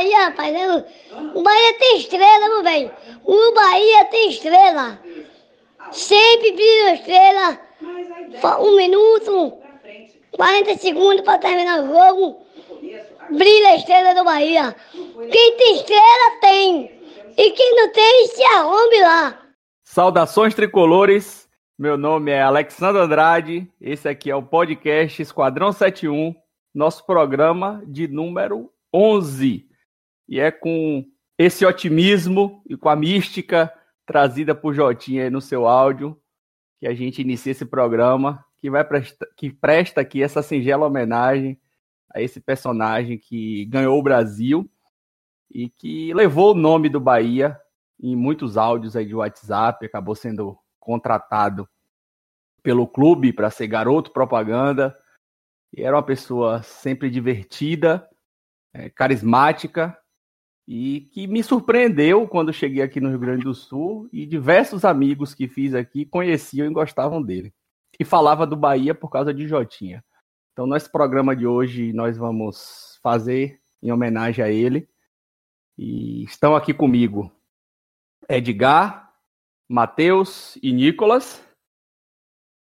Bahia, rapaz, né? o Bahia tem estrela, meu velho. O Bahia tem estrela. Sempre brilha estrela. Um minuto, 40 segundos para terminar o jogo. Brilha a estrela do Bahia. Quem tem estrela tem. E quem não tem, se arrombe lá. Saudações tricolores. Meu nome é Alexandre Andrade. Esse aqui é o podcast Esquadrão 71, nosso programa de número 11. E é com esse otimismo e com a mística trazida por Jotinha aí no seu áudio que a gente inicia esse programa que vai presta, que presta aqui essa singela homenagem a esse personagem que ganhou o Brasil e que levou o nome do Bahia em muitos áudios aí de WhatsApp, acabou sendo contratado pelo clube para ser garoto propaganda. E era uma pessoa sempre divertida, é, carismática e que me surpreendeu quando cheguei aqui no Rio Grande do Sul e diversos amigos que fiz aqui conheciam e gostavam dele. E falava do Bahia por causa de Jotinha. Então, nesse programa de hoje, nós vamos fazer em homenagem a ele. E estão aqui comigo Edgar, Matheus e Nicolas.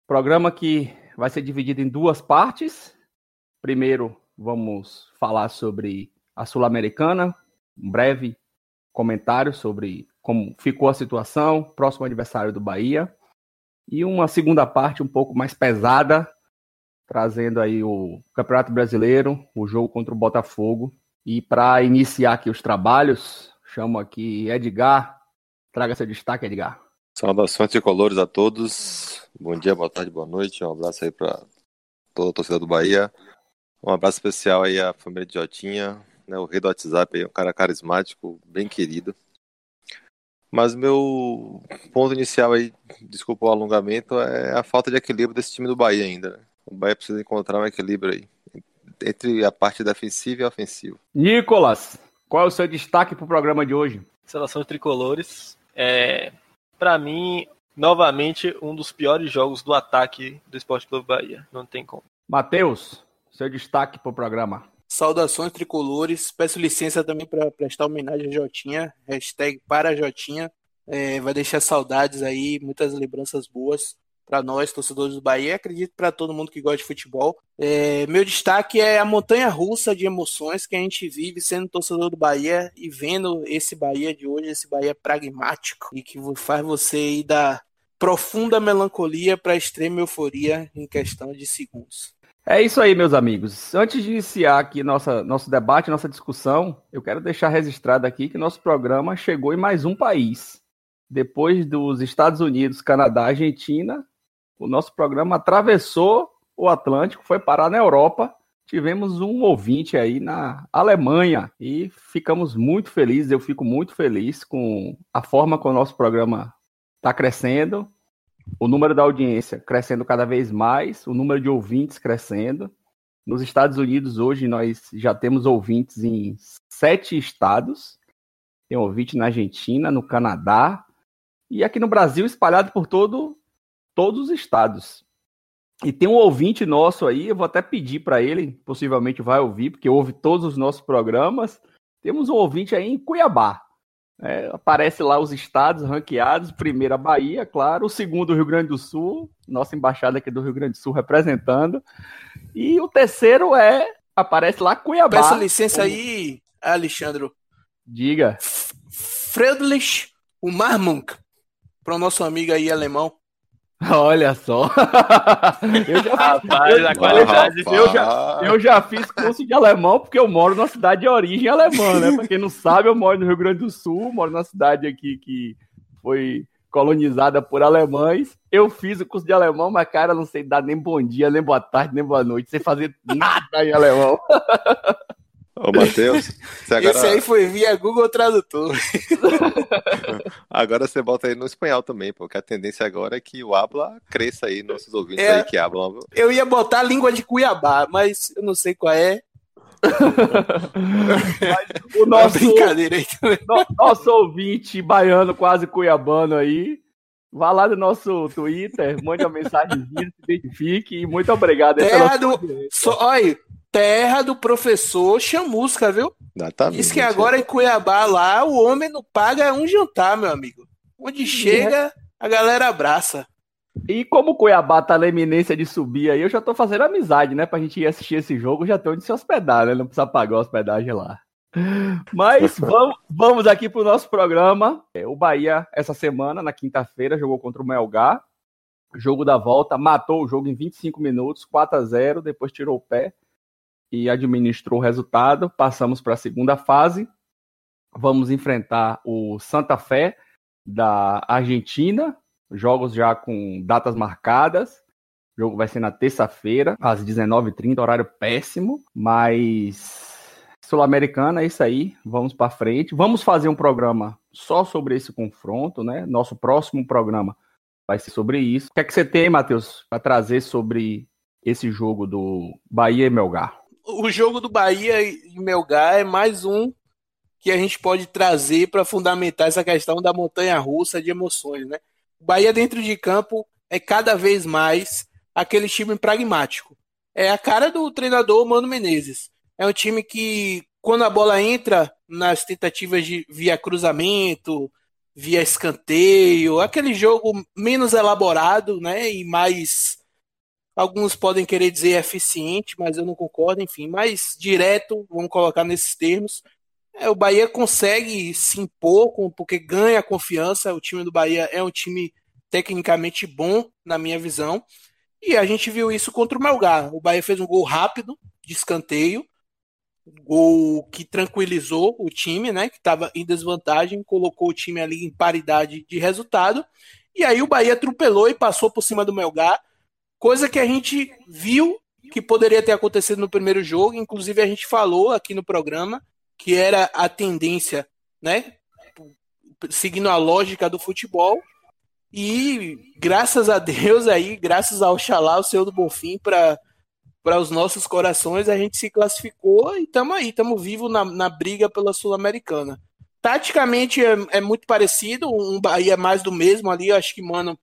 Programa que vai ser dividido em duas partes. Primeiro, vamos falar sobre a Sul-Americana, um breve comentário sobre como ficou a situação, próximo aniversário do Bahia. E uma segunda parte um pouco mais pesada, trazendo aí o Campeonato Brasileiro, o jogo contra o Botafogo. E para iniciar aqui os trabalhos, chamo aqui Edgar Traga seu destaque, Edgar. Saudações tricolores a todos. Bom dia, boa tarde, boa noite. Um abraço aí para toda a torcida do Bahia. Um abraço especial aí à família de Jotinha, né, o rei do WhatsApp, aí, um cara carismático, bem querido. Mas meu ponto inicial aí, desculpa o alongamento, é a falta de equilíbrio desse time do Bahia ainda. Né? O Bahia precisa encontrar um equilíbrio aí entre a parte defensiva e ofensiva. Nicolas, qual é o seu destaque para o programa de hoje? Seleção de tricolores. É, para mim, novamente, um dos piores jogos do ataque do Esporte Clube Bahia. Não tem como. Matheus, seu destaque para o programa. Saudações tricolores. Peço licença também para prestar homenagem a Jotinha. Hashtag para Jotinha. É, vai deixar saudades aí, muitas lembranças boas para nós, torcedores do Bahia, acredito para todo mundo que gosta de futebol. É, meu destaque é a montanha russa de emoções que a gente vive sendo torcedor do Bahia e vendo esse Bahia de hoje, esse Bahia pragmático e que faz você ir da profunda melancolia para extrema euforia em questão de segundos. É isso aí, meus amigos. Antes de iniciar aqui nossa, nosso debate, nossa discussão, eu quero deixar registrado aqui que nosso programa chegou em mais um país. Depois dos Estados Unidos, Canadá, Argentina, o nosso programa atravessou o Atlântico, foi parar na Europa. Tivemos um ouvinte aí na Alemanha e ficamos muito felizes. Eu fico muito feliz com a forma como o nosso programa está crescendo, o número da audiência crescendo cada vez mais, o número de ouvintes crescendo. Nos Estados Unidos, hoje, nós já temos ouvintes em sete estados. Tem ouvinte na Argentina, no Canadá e aqui no Brasil, espalhado por todo todos os estados. E tem um ouvinte nosso aí, eu vou até pedir para ele, possivelmente vai ouvir, porque ouve todos os nossos programas. Temos um ouvinte aí em Cuiabá. É, aparece lá os estados ranqueados, primeiro a Bahia, claro, o segundo o Rio Grande do Sul, nossa embaixada aqui do Rio Grande do Sul representando, e o terceiro é, aparece lá Cuiabá. Peço licença aí, Alexandre. Diga. Friedrich Marmunk, para o nosso amigo aí alemão. Olha só. eu já, rapaz, eu, a qualidade. Eu já, eu já fiz curso de alemão porque eu moro na cidade de origem alemã, né? Pra quem não sabe, eu moro no Rio Grande do Sul, moro na cidade aqui que foi colonizada por alemães. Eu fiz o curso de alemão, mas, cara, não sei dar nem bom dia, nem boa tarde, nem boa noite, sem fazer nada em alemão. Ô, Matheus, agora... Esse aí foi via Google Tradutor. agora você bota aí no espanhol também, porque a tendência agora é que o habla cresça aí, nossos ouvintes é, aí que hablam. Eu ia botar a língua de Cuiabá, mas eu não sei qual é. o nosso, brincadeira aí nosso ouvinte baiano, quase cuiabano aí, vá lá no nosso Twitter, mande uma mensagem, se identifique e muito obrigado. É, do... so, olha, terra do professor Chamusca, viu? Exatamente. Diz que agora em Cuiabá lá o homem não paga um jantar, meu amigo. Onde chega, a galera abraça. E como o Cuiabá tá na eminência de subir aí, eu já tô fazendo amizade, né? Pra gente ir assistir esse jogo, já tem onde se hospedar, né? Não precisa pagar a hospedagem lá. Mas vamos, vamos aqui pro nosso programa. É, o Bahia, essa semana, na quinta-feira, jogou contra o Melgar. Jogo da volta, matou o jogo em 25 minutos, 4 a 0 depois tirou o pé e administrou o resultado. Passamos para a segunda fase. Vamos enfrentar o Santa Fé da Argentina. Jogos já com datas marcadas. O jogo vai ser na terça-feira, às 19h30, horário péssimo, mas Sul-Americana é isso aí. Vamos para frente. Vamos fazer um programa só sobre esse confronto, né? Nosso próximo programa vai ser sobre isso. O que é que você tem, Matheus, para trazer sobre esse jogo do Bahia e Melgar? O jogo do Bahia e Melgar é mais um que a gente pode trazer para fundamentar essa questão da montanha russa de emoções, né? O Bahia dentro de campo é cada vez mais aquele time pragmático. É a cara do treinador Mano Menezes. É um time que, quando a bola entra nas tentativas de via cruzamento, via escanteio, aquele jogo menos elaborado, né? E mais. Alguns podem querer dizer eficiente, mas eu não concordo, enfim, mais direto, vamos colocar nesses termos. É, o Bahia consegue se impor, porque ganha confiança. O time do Bahia é um time tecnicamente bom, na minha visão. E a gente viu isso contra o Melgar. O Bahia fez um gol rápido, de escanteio, gol que tranquilizou o time, né, que estava em desvantagem, colocou o time ali em paridade de resultado. E aí o Bahia atropelou e passou por cima do Melgar, coisa que a gente viu que poderia ter acontecido no primeiro jogo, inclusive a gente falou aqui no programa que era a tendência, né, seguindo a lógica do futebol. E graças a Deus aí, graças ao Xalá, o Senhor do Bonfim, para para os nossos corações, a gente se classificou e estamos aí, estamos vivos na, na briga pela Sul-Americana. Taticamente é, é, muito parecido, um Bahia mais do mesmo ali, acho que, mano,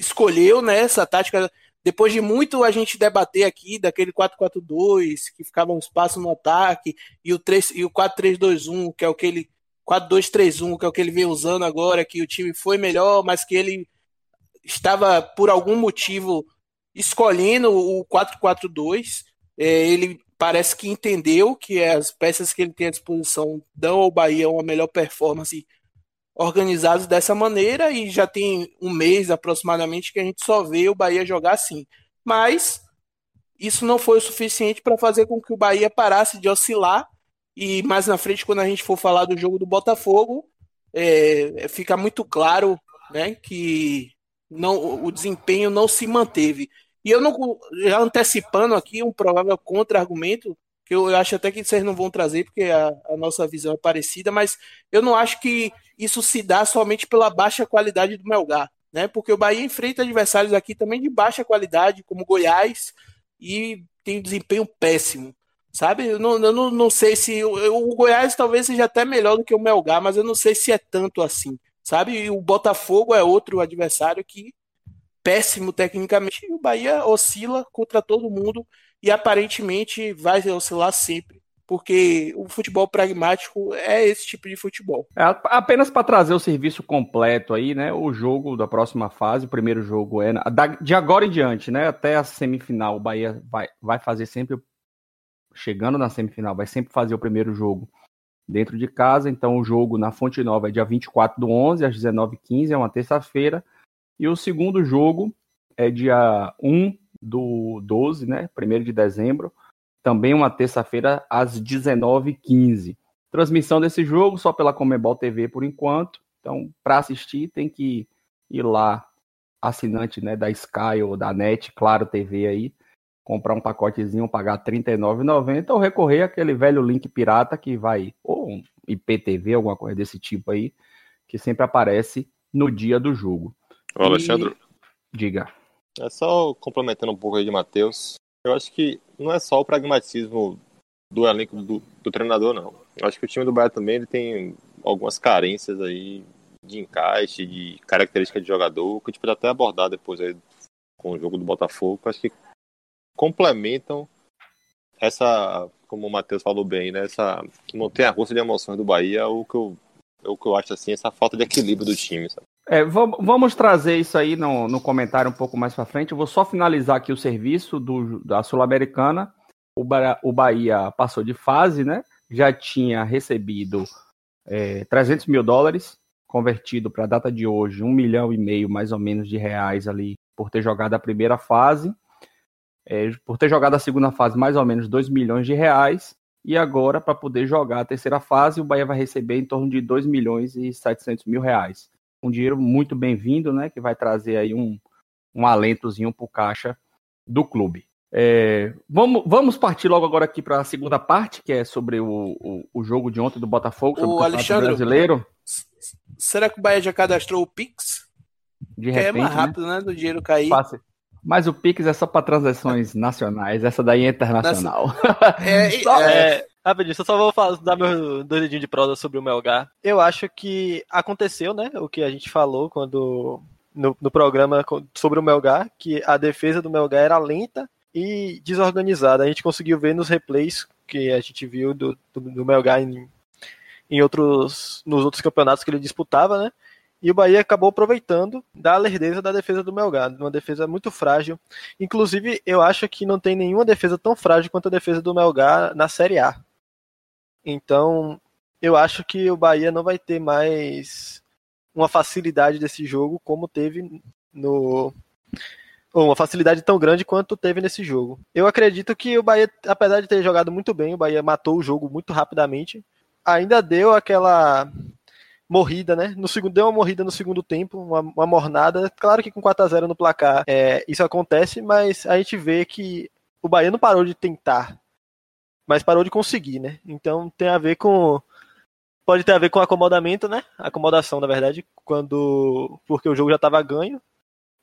escolheu né, tática. Depois de muito a gente debater aqui daquele 4-4-2, que ficava um espaço no ataque, e o, 3, o 4-3-2-1, que é o que ele. 4-2-3-1, que é o que ele vem usando agora, que o time foi melhor, mas que ele estava, por algum motivo, escolhendo o 4-4-2. É, ele parece que entendeu que as peças que ele tem à disposição dão ao Bahia uma melhor performance organizados dessa maneira e já tem um mês aproximadamente que a gente só vê o Bahia jogar assim. Mas isso não foi o suficiente para fazer com que o Bahia parasse de oscilar e mais na frente, quando a gente for falar do jogo do Botafogo, é, fica muito claro né, que não, o desempenho não se manteve. E eu não já antecipando aqui um provável contra-argumento, que eu, eu, acho até que vocês não vão trazer, porque a, a, nossa visão é parecida, mas eu não acho que isso se dá somente pela baixa qualidade do Melgar, né? Porque o Bahia enfrenta adversários aqui também de baixa qualidade, como Goiás, e tem um desempenho péssimo. Sabe? Eu não, eu não, não sei se. O, o Goiás talvez seja até melhor do que o Melgar, mas eu não sei se é tanto assim sabe? E o Botafogo é outro adversário que péssimo tecnicamente e o Bahia oscila contra todo mundo e aparentemente vai oscilar sempre. Porque o futebol pragmático é esse tipo de futebol. É, apenas para trazer o serviço completo aí, né? O jogo da próxima fase, o primeiro jogo é de agora em diante, né? Até a semifinal, o Bahia vai, vai fazer sempre, chegando na semifinal, vai sempre fazer o primeiro jogo dentro de casa. Então, o jogo na Fonte Nova é dia 24 do 11, às 19h15, é uma terça-feira. E o segundo jogo é dia 1 do 12, né? 1 de dezembro, também uma terça-feira, às 19h15. Transmissão desse jogo só pela Comebol TV por enquanto. Então, para assistir, tem que ir lá, assinante né, da Sky ou da NET, Claro TV aí, comprar um pacotezinho, pagar R$ 39,90 ou recorrer àquele velho link pirata que vai, ou um IPTV, alguma coisa desse tipo aí, que sempre aparece no dia do jogo. Ô, Alexandre. E... Diga. É só complementando um pouco aí de Matheus. Eu acho que não é só o pragmatismo do elenco do, do treinador, não. Eu acho que o time do Bahia também ele tem algumas carências aí de encaixe, de característica de jogador, que a gente pode até abordar depois aí com o jogo do Botafogo. Acho que complementam essa, como o Matheus falou bem, né? Essa montanha russa de emoções do Bahia, o que eu, o que eu acho assim, essa falta de equilíbrio do time, sabe? É, vamos trazer isso aí no, no comentário um pouco mais para frente. Eu vou só finalizar aqui o serviço do, da Sul-Americana. O, o Bahia passou de fase, né? Já tinha recebido é, 300 mil dólares, convertido para a data de hoje, um milhão e meio mais ou menos de reais ali por ter jogado a primeira fase é, por ter jogado a segunda fase mais ou menos 2 milhões de reais, e agora, para poder jogar a terceira fase, o Bahia vai receber em torno de 2 milhões e 700 mil reais. Um dinheiro muito bem-vindo, né, que vai trazer aí um, um alentozinho para o caixa do clube. É, vamos, vamos partir logo agora aqui para a segunda parte, que é sobre o, o, o, jogo de ontem do Botafogo, sobre o, o Alexandre brasileiro. Será que o Bahia já cadastrou o Pix? De repente, que é mais né? rápido, né? né do dinheiro cair. Fácil. Mas o Pix é só para transações nacionais, essa daí é internacional. É, só, é, é, rapidinho, só vou falar, dar meu dois dedinhos de prosa sobre o Melgar. Eu acho que aconteceu, né, o que a gente falou quando no, no programa sobre o Melgar, que a defesa do Melgar era lenta e desorganizada. A gente conseguiu ver nos replays que a gente viu do, do, do Melgar em, em outros, nos outros campeonatos que ele disputava, né? E o Bahia acabou aproveitando da lerdeza da defesa do Melgar, uma defesa muito frágil. Inclusive, eu acho que não tem nenhuma defesa tão frágil quanto a defesa do Melgar na Série A. Então, eu acho que o Bahia não vai ter mais uma facilidade desse jogo como teve no uma facilidade tão grande quanto teve nesse jogo. Eu acredito que o Bahia, apesar de ter jogado muito bem, o Bahia matou o jogo muito rapidamente, ainda deu aquela morrida, né? No segundo, deu uma morrida no segundo tempo, uma, uma mornada. Claro que com 4 a 0 no placar é, isso acontece, mas a gente vê que o Bahia não parou de tentar, mas parou de conseguir, né? Então tem a ver com. Pode ter a ver com acomodamento, né? Acomodação, na verdade, quando. Porque o jogo já estava ganho.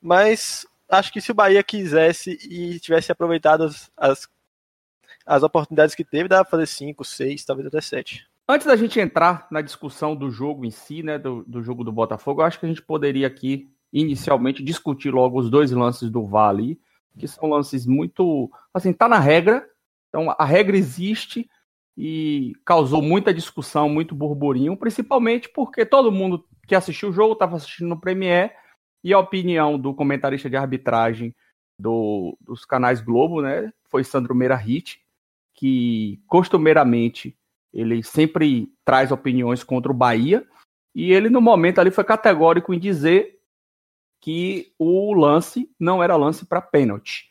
Mas acho que se o Bahia quisesse e tivesse aproveitado as, as, oportunidades que teve, dava pra fazer 5, 6, talvez até 7. Antes da gente entrar na discussão do jogo em si, né, do, do jogo do Botafogo, eu acho que a gente poderia aqui, inicialmente, discutir logo os dois lances do Vale, que são lances muito. Assim, tá na regra, então a regra existe e causou muita discussão, muito burburinho, principalmente porque todo mundo que assistiu o jogo estava assistindo no Premiere e a opinião do comentarista de arbitragem do, dos canais Globo, né, foi Sandro Meira Hit, que costumeiramente ele sempre traz opiniões contra o Bahia. E ele, no momento ali, foi categórico em dizer que o lance não era lance para pênalti.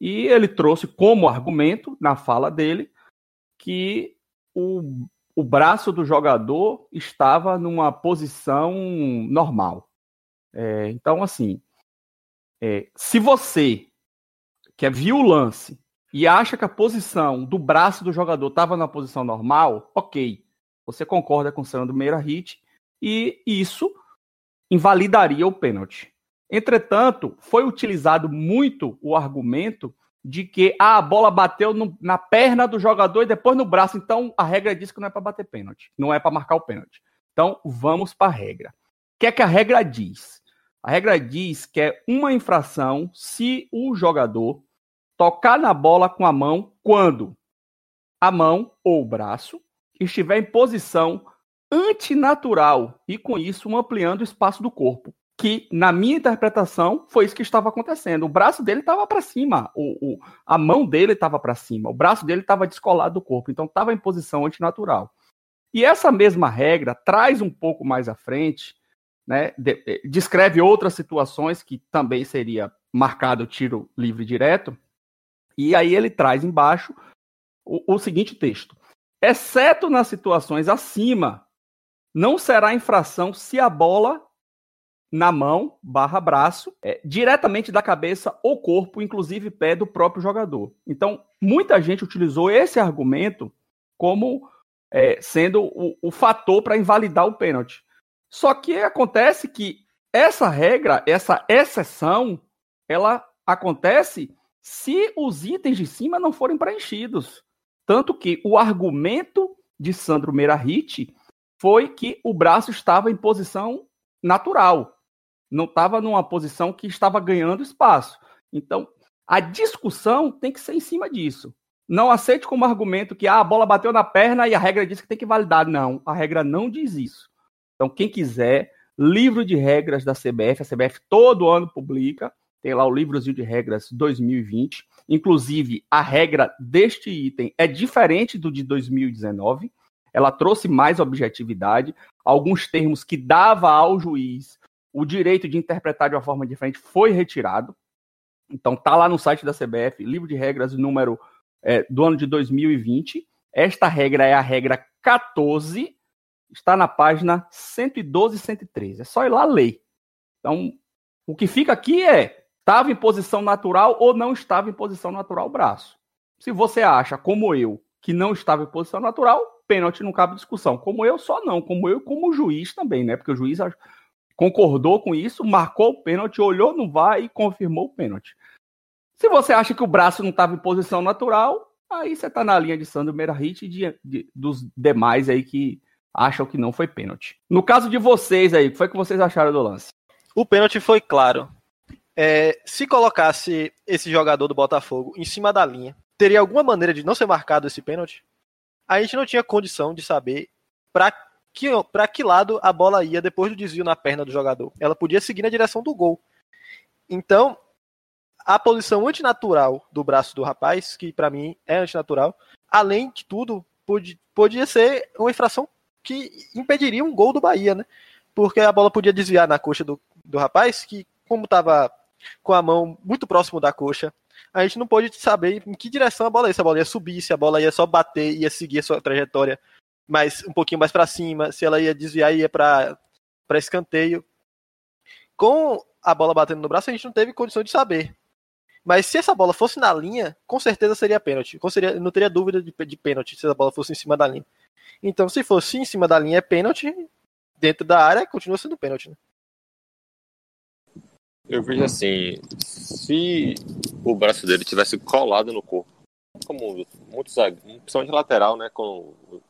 E ele trouxe como argumento, na fala dele, que o, o braço do jogador estava numa posição normal. É, então, assim, é, se você que viu o lance e acha que a posição do braço do jogador estava na posição normal, ok. Você concorda com o Sandro Meira Hit e isso invalidaria o pênalti. Entretanto, foi utilizado muito o argumento de que ah, a bola bateu no, na perna do jogador e depois no braço. Então, a regra diz que não é para bater pênalti, não é para marcar o pênalti. Então, vamos para a regra. O que é que a regra diz? A regra diz que é uma infração se o jogador tocar na bola com a mão quando a mão ou o braço estiver em posição antinatural e com isso ampliando o espaço do corpo. Que, na minha interpretação, foi isso que estava acontecendo. O braço dele estava para cima, o, o, a mão dele estava para cima, o braço dele estava descolado do corpo, então estava em posição antinatural. E essa mesma regra traz um pouco mais à frente, né, de, descreve outras situações que também seria marcado tiro livre direto, e aí ele traz embaixo o, o seguinte texto: exceto nas situações acima, não será infração se a bola na mão barra braço, é, diretamente da cabeça ou corpo, inclusive pé do próprio jogador. Então, muita gente utilizou esse argumento como é, sendo o, o fator para invalidar o pênalti. Só que acontece que essa regra, essa exceção, ela acontece se os itens de cima não forem preenchidos. Tanto que o argumento de Sandro Meirahit foi que o braço estava em posição natural, não estava numa posição que estava ganhando espaço. Então, a discussão tem que ser em cima disso. não aceite como argumento que ah, a bola bateu na perna e a regra diz que tem que validar. Não, a regra não diz isso. Então, quem quiser, livro de regras da CBF, a CBF todo ano publica, tem lá o livrozinho de regras 2020. Inclusive, a regra deste item é diferente do de 2019. Ela trouxe mais objetividade. Alguns termos que dava ao juiz o direito de interpretar de uma forma diferente foi retirado. Então, tá lá no site da CBF, livro de regras número é, do ano de 2020. Esta regra é a regra 14, está na página 112 e 113. É só ir lá ler. Então, o que fica aqui é: estava em posição natural ou não estava em posição natural o braço. Se você acha, como eu, que não estava em posição natural, pênalti não cabe discussão. Como eu, só não. Como eu, como juiz também, né? Porque o juiz concordou com isso, marcou o pênalti, olhou no VAR e confirmou o pênalti. Se você acha que o braço não estava em posição natural, aí você está na linha de Sandro Meirahit e de, de, dos demais aí que acham que não foi pênalti. No caso de vocês aí, o que foi que vocês acharam do lance? O pênalti foi claro. É, se colocasse esse jogador do Botafogo em cima da linha, teria alguma maneira de não ser marcado esse pênalti? A gente não tinha condição de saber para que, para que lado a bola ia depois do desvio na perna do jogador. Ela podia seguir na direção do gol. Então, a posição antinatural do braço do rapaz, que para mim é antinatural, além de tudo, podia, ser uma infração que impediria um gol do Bahia, né? Porque a bola podia desviar na coxa do, do rapaz, que como estava com a mão muito próximo da coxa, a gente não pôde saber em que direção a bola ia. Se a bola ia subir, se a bola ia só bater, ia seguir a sua trajetória mais um pouquinho mais para cima, se ela ia desviar ia para escanteio. Com a bola batendo no braço, a gente não teve condição de saber. Mas se essa bola fosse na linha, com certeza seria pênalti. Não teria dúvida de, de pênalti se a bola fosse em cima da linha. Então, se fosse em cima da linha é pênalti, dentro da área continua sendo pênalti. Né? Eu vejo assim, se o braço dele tivesse colado no corpo, como muitos principalmente lateral, né, quando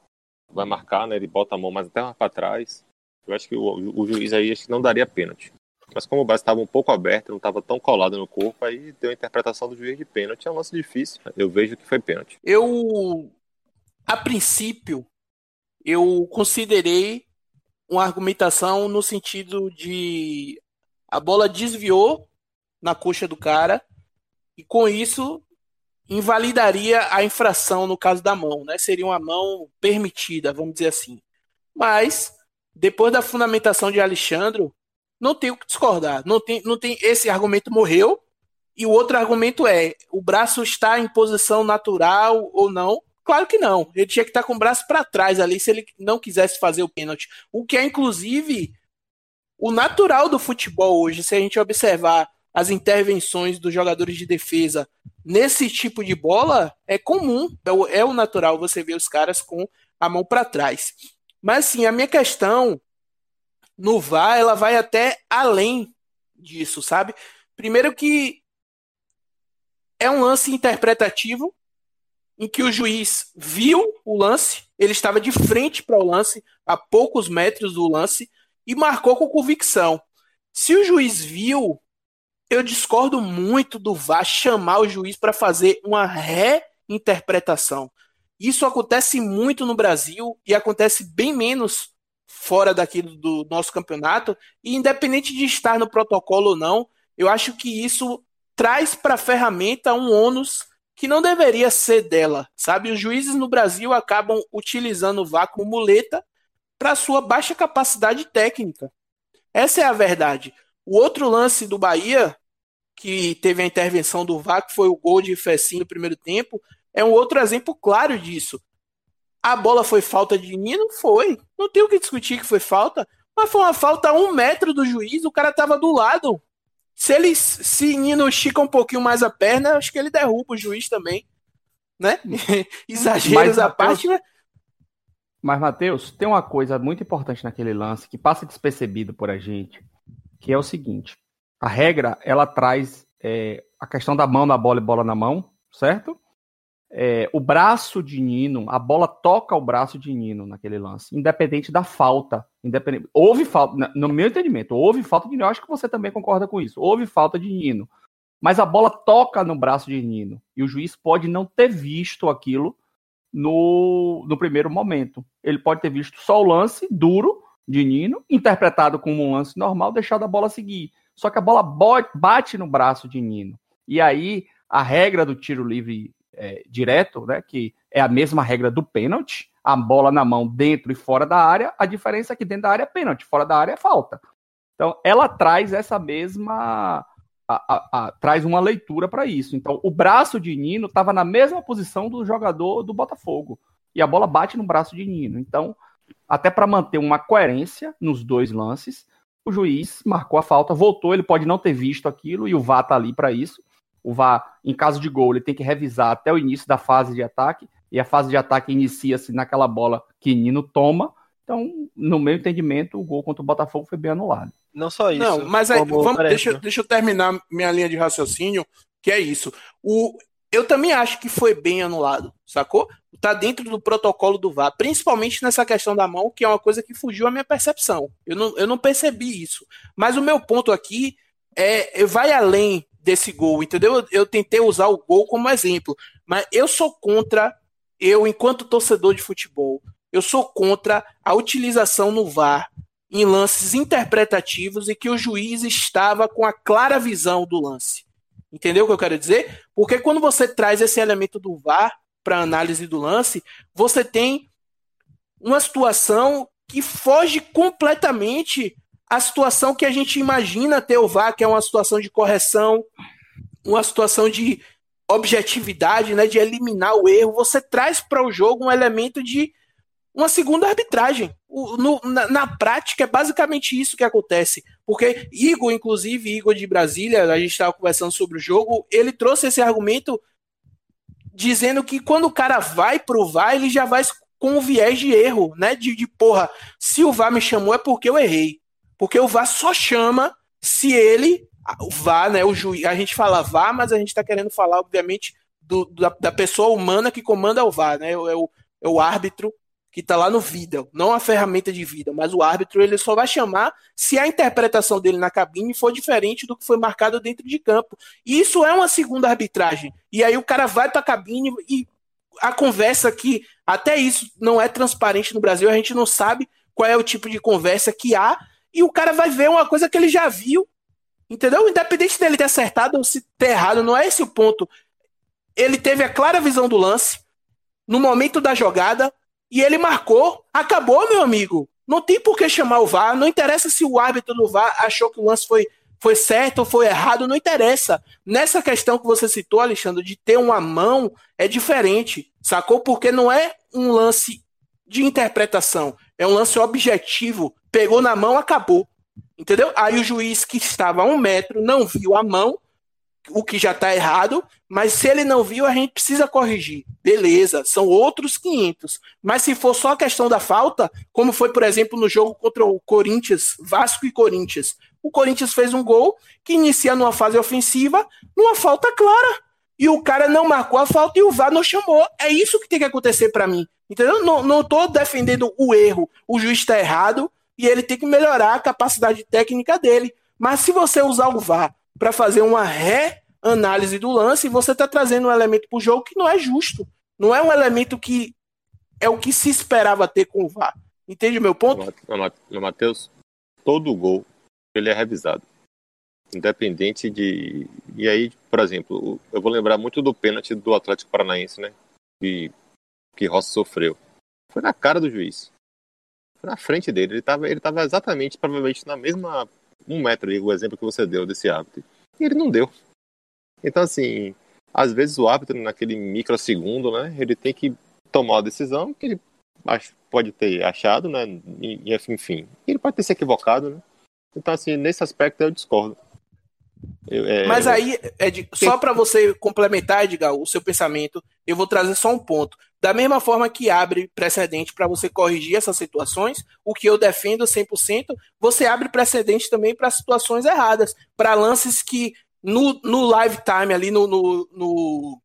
vai marcar, né, ele bota a mão mais até mais para trás, eu acho que o, o, juiz aí acho que não daria pênalti. Mas como o braço estava um pouco aberto, não estava tão colado no corpo, aí deu a interpretação do juiz de pênalti. É um lance difícil. Eu vejo que foi pênalti. Eu, a princípio, eu considerei uma argumentação no sentido de a bola desviou na coxa do cara e com isso invalidaria a infração no caso da mão, né? Seria uma mão permitida, vamos dizer assim. Mas depois da fundamentação de Alexandre, não tem o que discordar. Não tem, não tem esse argumento morreu e o outro argumento é o braço está em posição natural ou não. Claro que não. Ele tinha que estar com o braço para trás ali se ele não quisesse fazer o pênalti. O que é inclusive o natural do futebol hoje, se a gente observar as intervenções dos jogadores de defesa nesse tipo de bola, é comum, é o, é natural você ver os caras com a mão para trás. Mas assim, a minha questão no VAR, ela vai até além disso, sabe? Primeiro que é um lance interpretativo em que o juiz viu o lance, ele estava de frente para o lance, a poucos metros do lance, e marcou com convicção. Se o juiz viu, eu discordo muito do VAR chamar o juiz para fazer uma reinterpretação. Isso acontece muito no Brasil e acontece bem menos fora daqui do nosso campeonato, e independente de estar no protocolo ou não, eu acho que isso traz para a ferramenta um ônus que não deveria ser dela, sabe? Os juízes no Brasil acabam utilizando o VAR como muleta para sua baixa capacidade técnica. Essa é a verdade. O outro lance do Bahia, que teve a intervenção do VAR, que foi o gol de Fecinho no primeiro tempo, é um outro exemplo claro disso. A bola foi falta de Nino? Foi. Não tem o que discutir que foi falta. Mas foi uma falta a um metro do juiz, o cara tava do lado. Se ele, se Nino estica um pouquinho mais a perna, acho que ele derruba o juiz também. Né? Exageros à parte, mas... Mas, Matheus, tem uma coisa muito importante naquele lance que passa despercebido por a gente, que é o seguinte: a regra ela traz é, a questão da mão na bola e bola na mão, certo? é, o braço de Nino, a bola toca o braço de Nino naquele lance, independente da falta. Independente, houve falta, no meu entendimento, houve falta de Nino. Eu acho que você também concorda com isso. Houve falta de Nino. mas a bola toca no braço de Nino. E o juiz pode não ter visto aquilo no, no primeiro momento. Ele pode ter visto só o lance duro de Nino, interpretado como um lance normal, deixado a bola seguir. Só que a bola bate no braço de Nino. E aí a regra do tiro livre é, direto, né, que é a mesma regra do pênalti, a bola na mão dentro e fora da área, a diferença é que dentro da área é pênalti, fora da área é falta. Então, ela traz essa mesma. A, a, a, traz uma leitura para isso. Então, o braço de Nino estava na mesma posição do jogador do Botafogo. E a bola bate no braço de Nino. Então, até para manter uma coerência nos dois lances, o juiz marcou a falta, voltou. Ele pode não ter visto aquilo e o VAR está ali para isso. O VAR, em caso de gol, ele tem que revisar até o início da fase de ataque, e a fase de ataque inicia-se naquela bola que Nino toma. Então, no meu entendimento, o gol contra o Botafogo foi bem anulado. Não só isso. Não, mas aí, vamos, deixa, deixa eu terminar minha linha de raciocínio, que é isso. O, eu também acho que foi bem anulado, sacou? Tá dentro do protocolo do VAR, principalmente nessa questão da mão, que é uma coisa que fugiu à minha percepção. Eu não, eu não percebi isso. Mas o meu ponto aqui é vai além desse gol, entendeu? Eu, tentei usar o gol como exemplo, mas eu sou contra, eu, enquanto torcedor de futebol, eu sou contra a utilização no VAR em lances interpretativos e que o juiz estava com a clara visão do lance. Entendeu o que eu quero dizer? Porque quando você traz esse elemento do VAR para análise do lance, você tem uma situação que foge completamente a situação que a gente imagina ter o VAR, que é uma situação de correção, uma situação de objetividade, né, de eliminar o erro, você traz para o jogo um elemento de uma segunda arbitragem. O, no, na, na, prática é basicamente isso que acontece. Porque Igor, inclusive, Igor de Brasília, a gente estava conversando sobre o jogo, ele trouxe esse argumento dizendo que quando o cara vai pro VAR, ele já vai com o viés de erro, né? De, de porra, se o VAR me chamou é porque eu errei. Porque o VAR só chama se ele. O VAR, né? O juiz. A gente fala VAR, mas a gente está querendo falar, obviamente, do, da, da, pessoa humana que comanda o VAR, né? É o, é o árbitro que está lá no vídeo, não a ferramenta de vida, mas o árbitro ele só vai chamar se a interpretação dele na cabine for diferente do que foi marcado dentro de campo. E isso é uma segunda arbitragem. E aí o cara vai para a cabine e a conversa aqui, até isso não é transparente no Brasil, a gente não sabe qual é o tipo de conversa que há e o cara vai ver uma coisa que ele já viu. Entendeu? Independente dele ter acertado ou se ter errado, não é esse o ponto. Ele teve a clara visão do lance no momento da jogada e ele marcou. Acabou, meu amigo. Não tem por que chamar o VAR. Não interessa se o árbitro do VAR achou que o lance foi, foi certo ou foi errado. Não interessa. Nessa questão que você citou, Alexandre, de ter uma mão, é diferente. Sacou? Porque não é um lance de interpretação. É um lance objetivo pegou na mão, acabou. Entendeu? Aí o juiz que estava a um metro não viu a mão, o que já está errado, mas se ele não viu, a gente precisa corrigir. Beleza, são outros 500. Mas se for só a questão da falta, como foi, por exemplo, no jogo contra o Corinthians, Vasco e Corinthians, o Corinthians fez um gol que inicia numa fase ofensiva, numa falta clara. E o cara não marcou a falta e o VAR não chamou. É isso que tem que acontecer para mim. Entendeu? Não, não tô defendendo o erro. O juiz está errado e ele tem que melhorar a capacidade técnica dele. Mas se você usar o VAR para fazer uma reanálise do lance, você está trazendo um elemento para o jogo que não é justo. Não é um elemento que é o que se esperava ter com o VAR. Entende o meu ponto? Matheus, todo gol ele é revisado. Independente de. E aí, por exemplo, eu vou lembrar muito do pênalti do Atlético Paranaense, né? Que, que Rossi sofreu. Foi na cara do juiz na frente dele. Ele estava ele tava exatamente, provavelmente, na mesma. Um metro o exemplo que você deu desse árbitro. E ele não deu. Então, assim, às vezes o árbitro, naquele microsegundo, né, ele tem que tomar uma decisão que ele pode ter achado, né, e, enfim. Ele pode ter se equivocado, né. Então, assim, nesse aspecto eu discordo. Eu, é... Mas aí, Ed, só para você complementar, Edgar, o seu pensamento, eu vou trazer só um ponto. Da mesma forma que abre precedente para você corrigir essas situações, o que eu defendo 100%, você abre precedente também para situações erradas, para lances que no, no live time ali, no, no, no,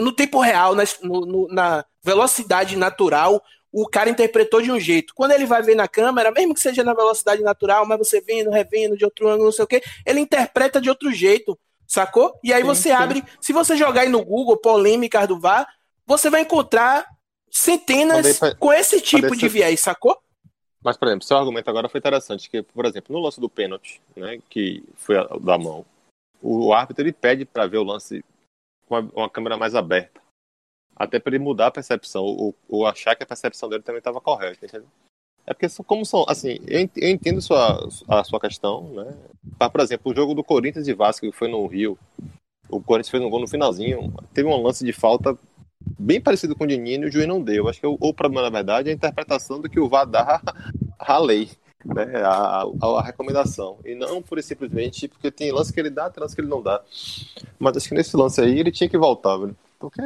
no tempo real, na, no, na velocidade natural, o cara interpretou de um jeito. Quando ele vai ver na câmera, mesmo que seja na velocidade natural, mas você vendo, revendo de outro ângulo, não sei o quê, ele interpreta de outro jeito. sacou? E aí Sim, você sim. abre, se você jogar aí no Google polêmicas do VAR, você vai encontrar centenas aí, com esse tipo de viés, sacou? Mas, por exemplo, seu argumento agora foi interessante, que, por exemplo, no lance do pênalti, né, que foi da mão, o árbitro ele pede para ver o lance com uma, câmera mais aberta, até para ele mudar a percepção, ou, ou achar que a percepção dele também estava correta, entendeu? É porque, como são, assim, eu entendo sua, a sua questão, né? Mas, por exemplo, o jogo do Corinthians e Vasco, que foi no Rio, o Corinthians fez um gol no finalzinho, teve um lance de falta bem parecido com o de Nino e o juiz não deu. Acho que o, o problema, na verdade, é a interpretação do que o VAR dá à lei, né? A, a, a recomendação. E não por simplesmente porque tem lance que ele dá, tem lance que ele não dá. Mas acho que nesse lance aí ele tinha que voltar, velho. Porque.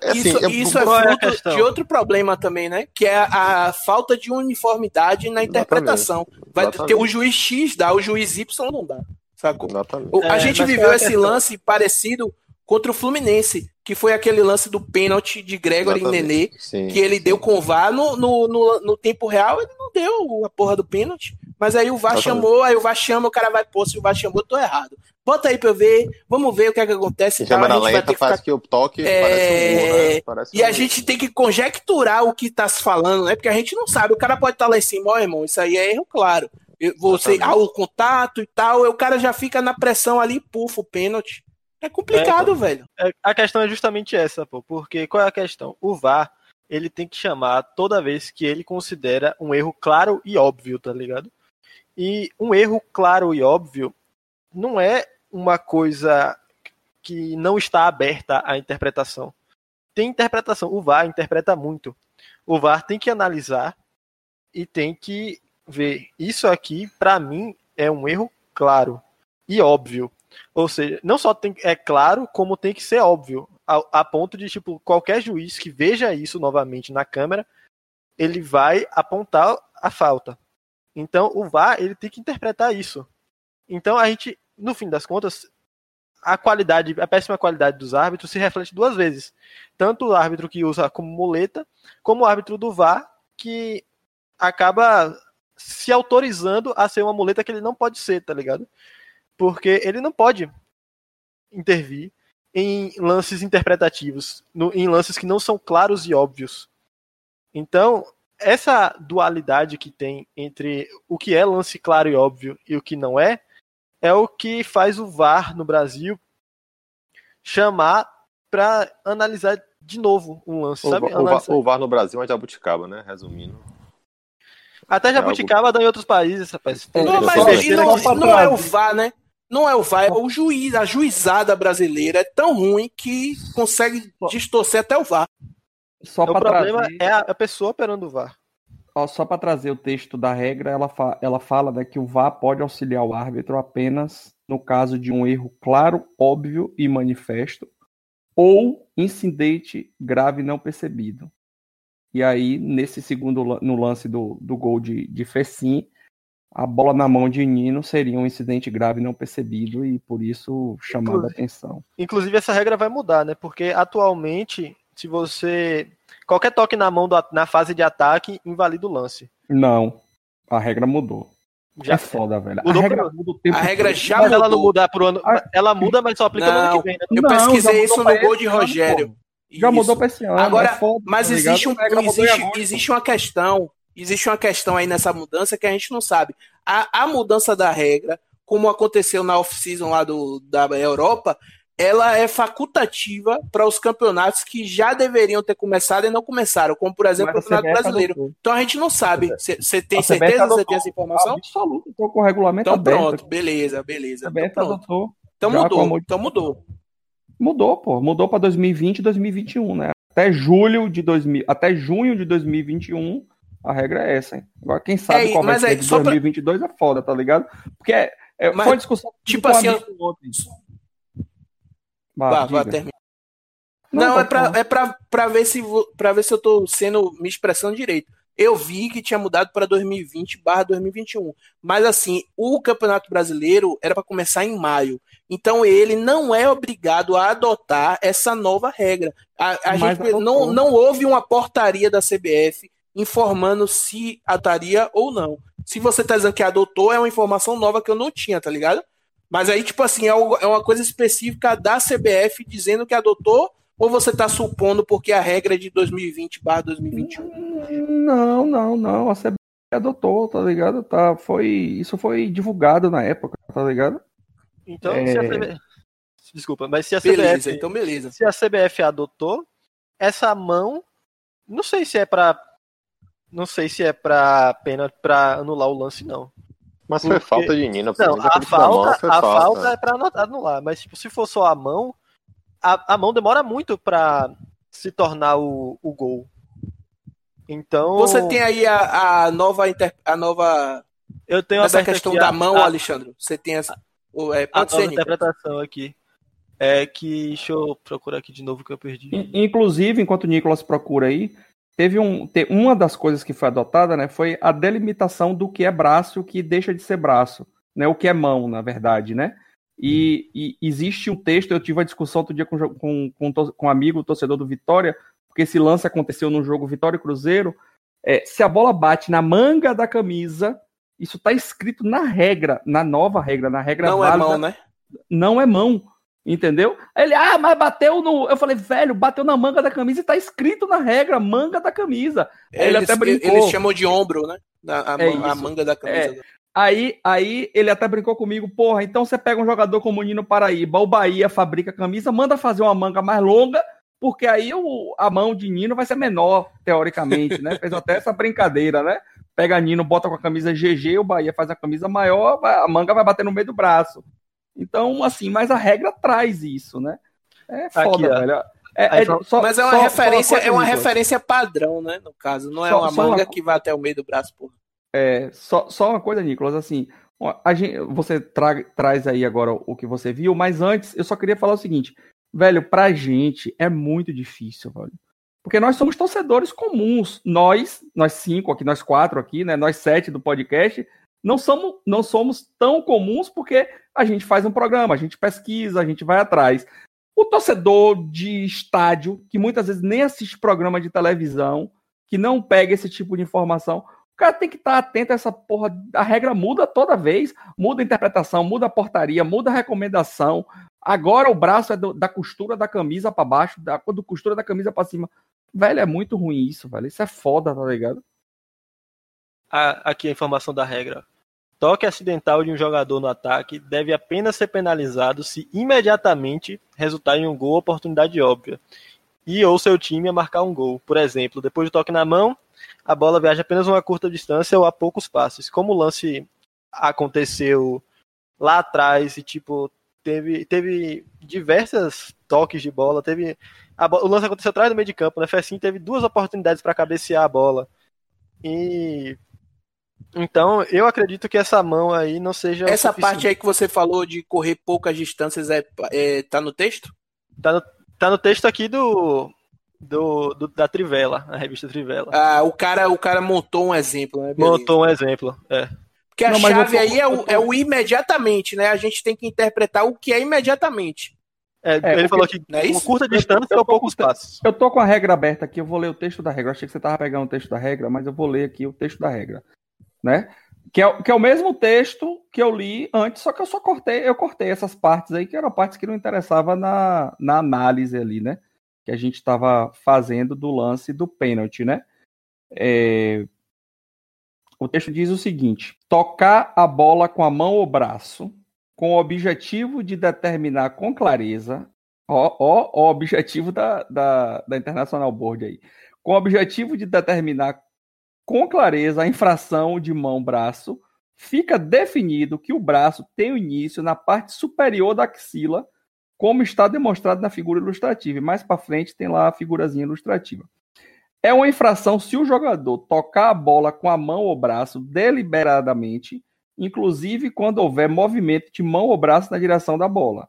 É assim, isso é- isso é é fruto de outro problema também, né? Que é a, a falta de uniformidade na interpretação. Vai ter Exatamente. o juiz X dá, o juiz Y não dá, sacou? Exatamente. O- a É, gente viveu é a esse lance parecido contra o Fluminense, que foi aquele lance do pênalti de Gregory Exatamente. Nenê, Sim, que ele sim. deu com o VAR no, no, no, no tempo real, ele não deu a porra do pênalti. Mas aí o VAR Exatamente. chamou, aí o VAR chama, o cara vai, pô, se o VAR chamou, eu tô errado. Bota aí pra eu ver, vamos ver o que é que acontece. E a câmera gente vai lenta que faz ficar que o toque É, parece um né? Parece e a um- gente tem que conjecturar o que tá se falando, né? Porque a gente não sabe. O cara pode estar lá em cima, ó, irmão, isso aí é erro claro. Você, Exatamente. ah, o contato e tal, o cara já fica na pressão ali, pufa o pênalti. É complicado, velho. É, A questão é justamente essa, pô. Porque qual é a questão? O VAR, ele tem que chamar toda vez que ele considera um erro claro e óbvio, tá ligado? E um erro claro e óbvio não é uma coisa que não está aberta à interpretação. Tem interpretação. O VAR interpreta muito. O VAR tem que analisar e tem que ver. Isso aqui, pra mim, é um erro claro e óbvio. Ou seja, não só tem, é claro, como tem que ser óbvio. A, a ponto de, tipo, qualquer juiz que veja isso novamente na câmera, ele vai apontar a falta. Então, o VAR, ele tem que interpretar isso. Então, a gente, no fim das contas, a qualidade, a péssima qualidade dos árbitros se reflete duas vezes. Tanto o árbitro que usa como muleta, como o árbitro do VAR, que acaba se autorizando a ser uma muleta que ele não pode ser, tá ligado? Porque ele não pode intervir em lances interpretativos, no- em lances que não são claros e óbvios. Então, essa dualidade que tem entre o que é lance claro e óbvio e o que não é, é o que faz o VAR no Brasil chamar para analisar de novo um lance, O, sabe? O, Va- Analisar- o VAR no Brasil é jabuticaba, né? Resumindo. Até jabuticaba dá em outros países, rapaz. Tem- Não, eu mas não, só não é o Brasil. VAR, né? Não é o VAR, é o juiz. A juizada brasileira é tão ruim que consegue distorcer até o VAR. Só o para problema trazer, é a, a pessoa operando o VAR. ó, só para trazer o texto da regra, ela, fa- ela fala né, que o VAR pode auxiliar o árbitro apenas no caso de um erro claro, óbvio e manifesto, ou incidente grave não percebido. E aí, nesse segundo no lance do, do gol de, de Fecim, a bola na mão de Nino seria um incidente grave não percebido e por isso chamado a atenção. Inclusive, essa regra vai mudar, né? Porque atualmente, se você. Qualquer toque na mão do na fase de ataque invalida o lance. Não, a regra mudou. Já é foda, velho. Mudou a regra pro- muda o tempo A regra todo. já mas ela não mudou. muda pro ano. Ah. Ela muda, mas só aplica no ano Não, que vem, né? Eu Não, pesquisei mudou isso no gol de Rogério. Já mudou pra esse ano. Agora, é foda, Mas tá existe, um, mudou existe, existe uma questão, existe uma questão aí nessa mudança que a gente não sabe. A, a mudança da regra, como aconteceu na off-season lá do, da Europa, ela é facultativa para os campeonatos que já deveriam ter começado e não começaram, como por exemplo o Campeonato Brasileiro. adotou. Então a gente não sabe. Você tem A CBF certeza? Você adotou tem essa informação? Absoluto, tô com o regulamento Então aberto. pronto, beleza, beleza. Então pronto. Então mudou, então mudou. Mudou, pô. Mudou pra 2020 e 2021, né? Até julho de 2000, até junho de 2021, a regra é essa, hein? Agora quem sabe É, qual vai ser aí, de só pra- 2022 é foda, tá ligado? Porque é, é, Mas, foi uma discussão tipo assim, amigo ontem. Vá, Vá, vá, diga. termina. Não, pode é pra, é pra, pra, ver se, pra ver se eu tô sendo me expressando direito. Eu vi que tinha mudado para 2020 barra 2021. Mas assim, o Campeonato Brasileiro era para começar em maio. Então ele não é obrigado a adotar essa nova regra. A, a gente adotou. não, não houve uma portaria da CBF informando se adotaria ou não. Se você tá dizendo que adotou, é uma informação nova que eu não tinha, tá ligado? Mas aí, tipo assim, é, é uma coisa específica da CBF dizendo que adotou, ou você está supondo porque a regra é de 2020 barra 2021? Não, não, não. A CBF adotou, tá ligado? Tá, foi, isso foi divulgado na época, tá ligado? Então, é... se a CBF... Desculpa, mas se a beleza, CBF. Então, beleza. Se a CBF adotou, essa mão. Não sei se é pra. Não sei se é pra pena pra anular o lance, não. Mas Porque... foi falta de Nina. Não, a falta, a falta, falta é pra anular. Mas tipo, se for só a mão, a, a mão demora muito pra se tornar o, o gol. Então. Você tem aí a, a nova. Inter... A nova. Eu tenho essa questão da mão, a... Alexandre. Você tem essa. É, pode a ser, interpretação aqui. É que. Deixa eu procurar aqui de novo que eu perdi. Inclusive, enquanto o Nicolas procura aí, teve um. Te, uma das coisas que foi adotada, né? Foi a delimitação do que é braço e o que deixa de ser braço. Né, o que é mão, na verdade, né? E, e, existe um texto, eu tive uma discussão outro dia com, com, com, com um amigo, torcedor do Vitória, porque esse lance aconteceu no jogo Vitória e Cruzeiro. É, se a bola bate na manga da camisa, isso está escrito na regra, na nova regra, na regra Não é válida, é mão, né? Não é mão. Entendeu? Aí ele, ah, mas bateu no. Eu falei, velho, bateu na manga da camisa e tá escrito na regra, manga da camisa. ele até brincou. Eles chamam de ombro, né? A, a, é a manga da camisa. É. Aí, aí ele até brincou comigo, porra, então você pega um jogador como o Nino Paraíba, o Bahia fabrica camisa, manda fazer uma manga mais longa, porque aí o, a mão de Nino vai ser menor, teoricamente, né? Fez até essa brincadeira, né? Pega Nino, bota com a camisa GG, o Bahia faz a camisa maior, a manga vai bater no meio do braço. Então, assim, mas a regra traz isso, né? É foda, Aqui, velho. É, é, só, mas é uma só, referência, só uma é uma referência padrão, né? No caso, não é uma manga uma... que vai até o meio do braço, porra. É, só, só uma coisa, Nicolas, assim, gente, você tra, traz aí agora o que você viu, mas antes eu só queria falar o seguinte, velho, pra gente é muito difícil, velho. Porque nós somos torcedores comuns. Nós, nós cinco aqui, nós quatro aqui, né? Nós sete do podcast, não somos, não somos tão comuns porque a gente faz um programa, a gente pesquisa, a gente vai atrás. O torcedor de estádio, que muitas vezes nem assiste programa de televisão, que não pega esse tipo de informação, o cara tem que estar atento a essa porra. A regra muda toda vez, muda a interpretação, muda a portaria, muda a recomendação. Agora o braço é do, da costura da camisa para baixo, da, da costura da camisa para cima. Velho, é muito ruim isso, velho. Isso é foda, tá ligado? aqui a informação da regra. Toque acidental de um jogador no ataque deve apenas ser penalizado se imediatamente resultar em um gol ou oportunidade óbvia. E ou seu time a marcar um gol. Por exemplo, depois do toque na mão, a bola viaja apenas uma curta distância ou a poucos passos. Como o lance aconteceu lá atrás e tipo teve teve diversas toques de bola, teve a, o lance aconteceu atrás do meio de campo, né? Foi assim, teve duas oportunidades para cabecear a bola. E então, eu acredito que essa mão aí não seja. Essa parte aí que você falou de correr poucas distâncias é, é tá no texto? Tá no, tá no texto aqui do, do, do, da Trivela, a revista Trivela. Ah, o cara, o cara montou um exemplo, né? Beleza. Montou um exemplo, é. Porque a não, chave aí é o, é o imediatamente, né? A gente tem que interpretar o que é imediatamente. É, é, ele falou que é isso? curta distância ou poucos passos. Eu tô com a regra aberta aqui, eu vou ler o texto da regra. Eu achei que você tava pegando o texto da regra, mas eu vou ler aqui o texto da regra né? Que é, que é o mesmo texto que eu li antes, só que eu só cortei, eu cortei essas partes aí, que eram partes que não interessavam na, na análise ali, né? Que a gente estava fazendo do lance do pênalti, né? É... O texto diz o seguinte: tocar a bola com a mão ou braço, com o objetivo de determinar com clareza, ó, ó, ó o objetivo da, da, da International Board aí, com o objetivo de determinar com clareza a infração de mão-braço, fica definido que o braço tem o início na parte superior da axila, como está demonstrado na figura ilustrativa. E mais para frente tem lá a figurazinha ilustrativa. É uma infração se o jogador tocar a bola com a mão ou braço deliberadamente, inclusive quando houver movimento de mão ou braço na direção da bola.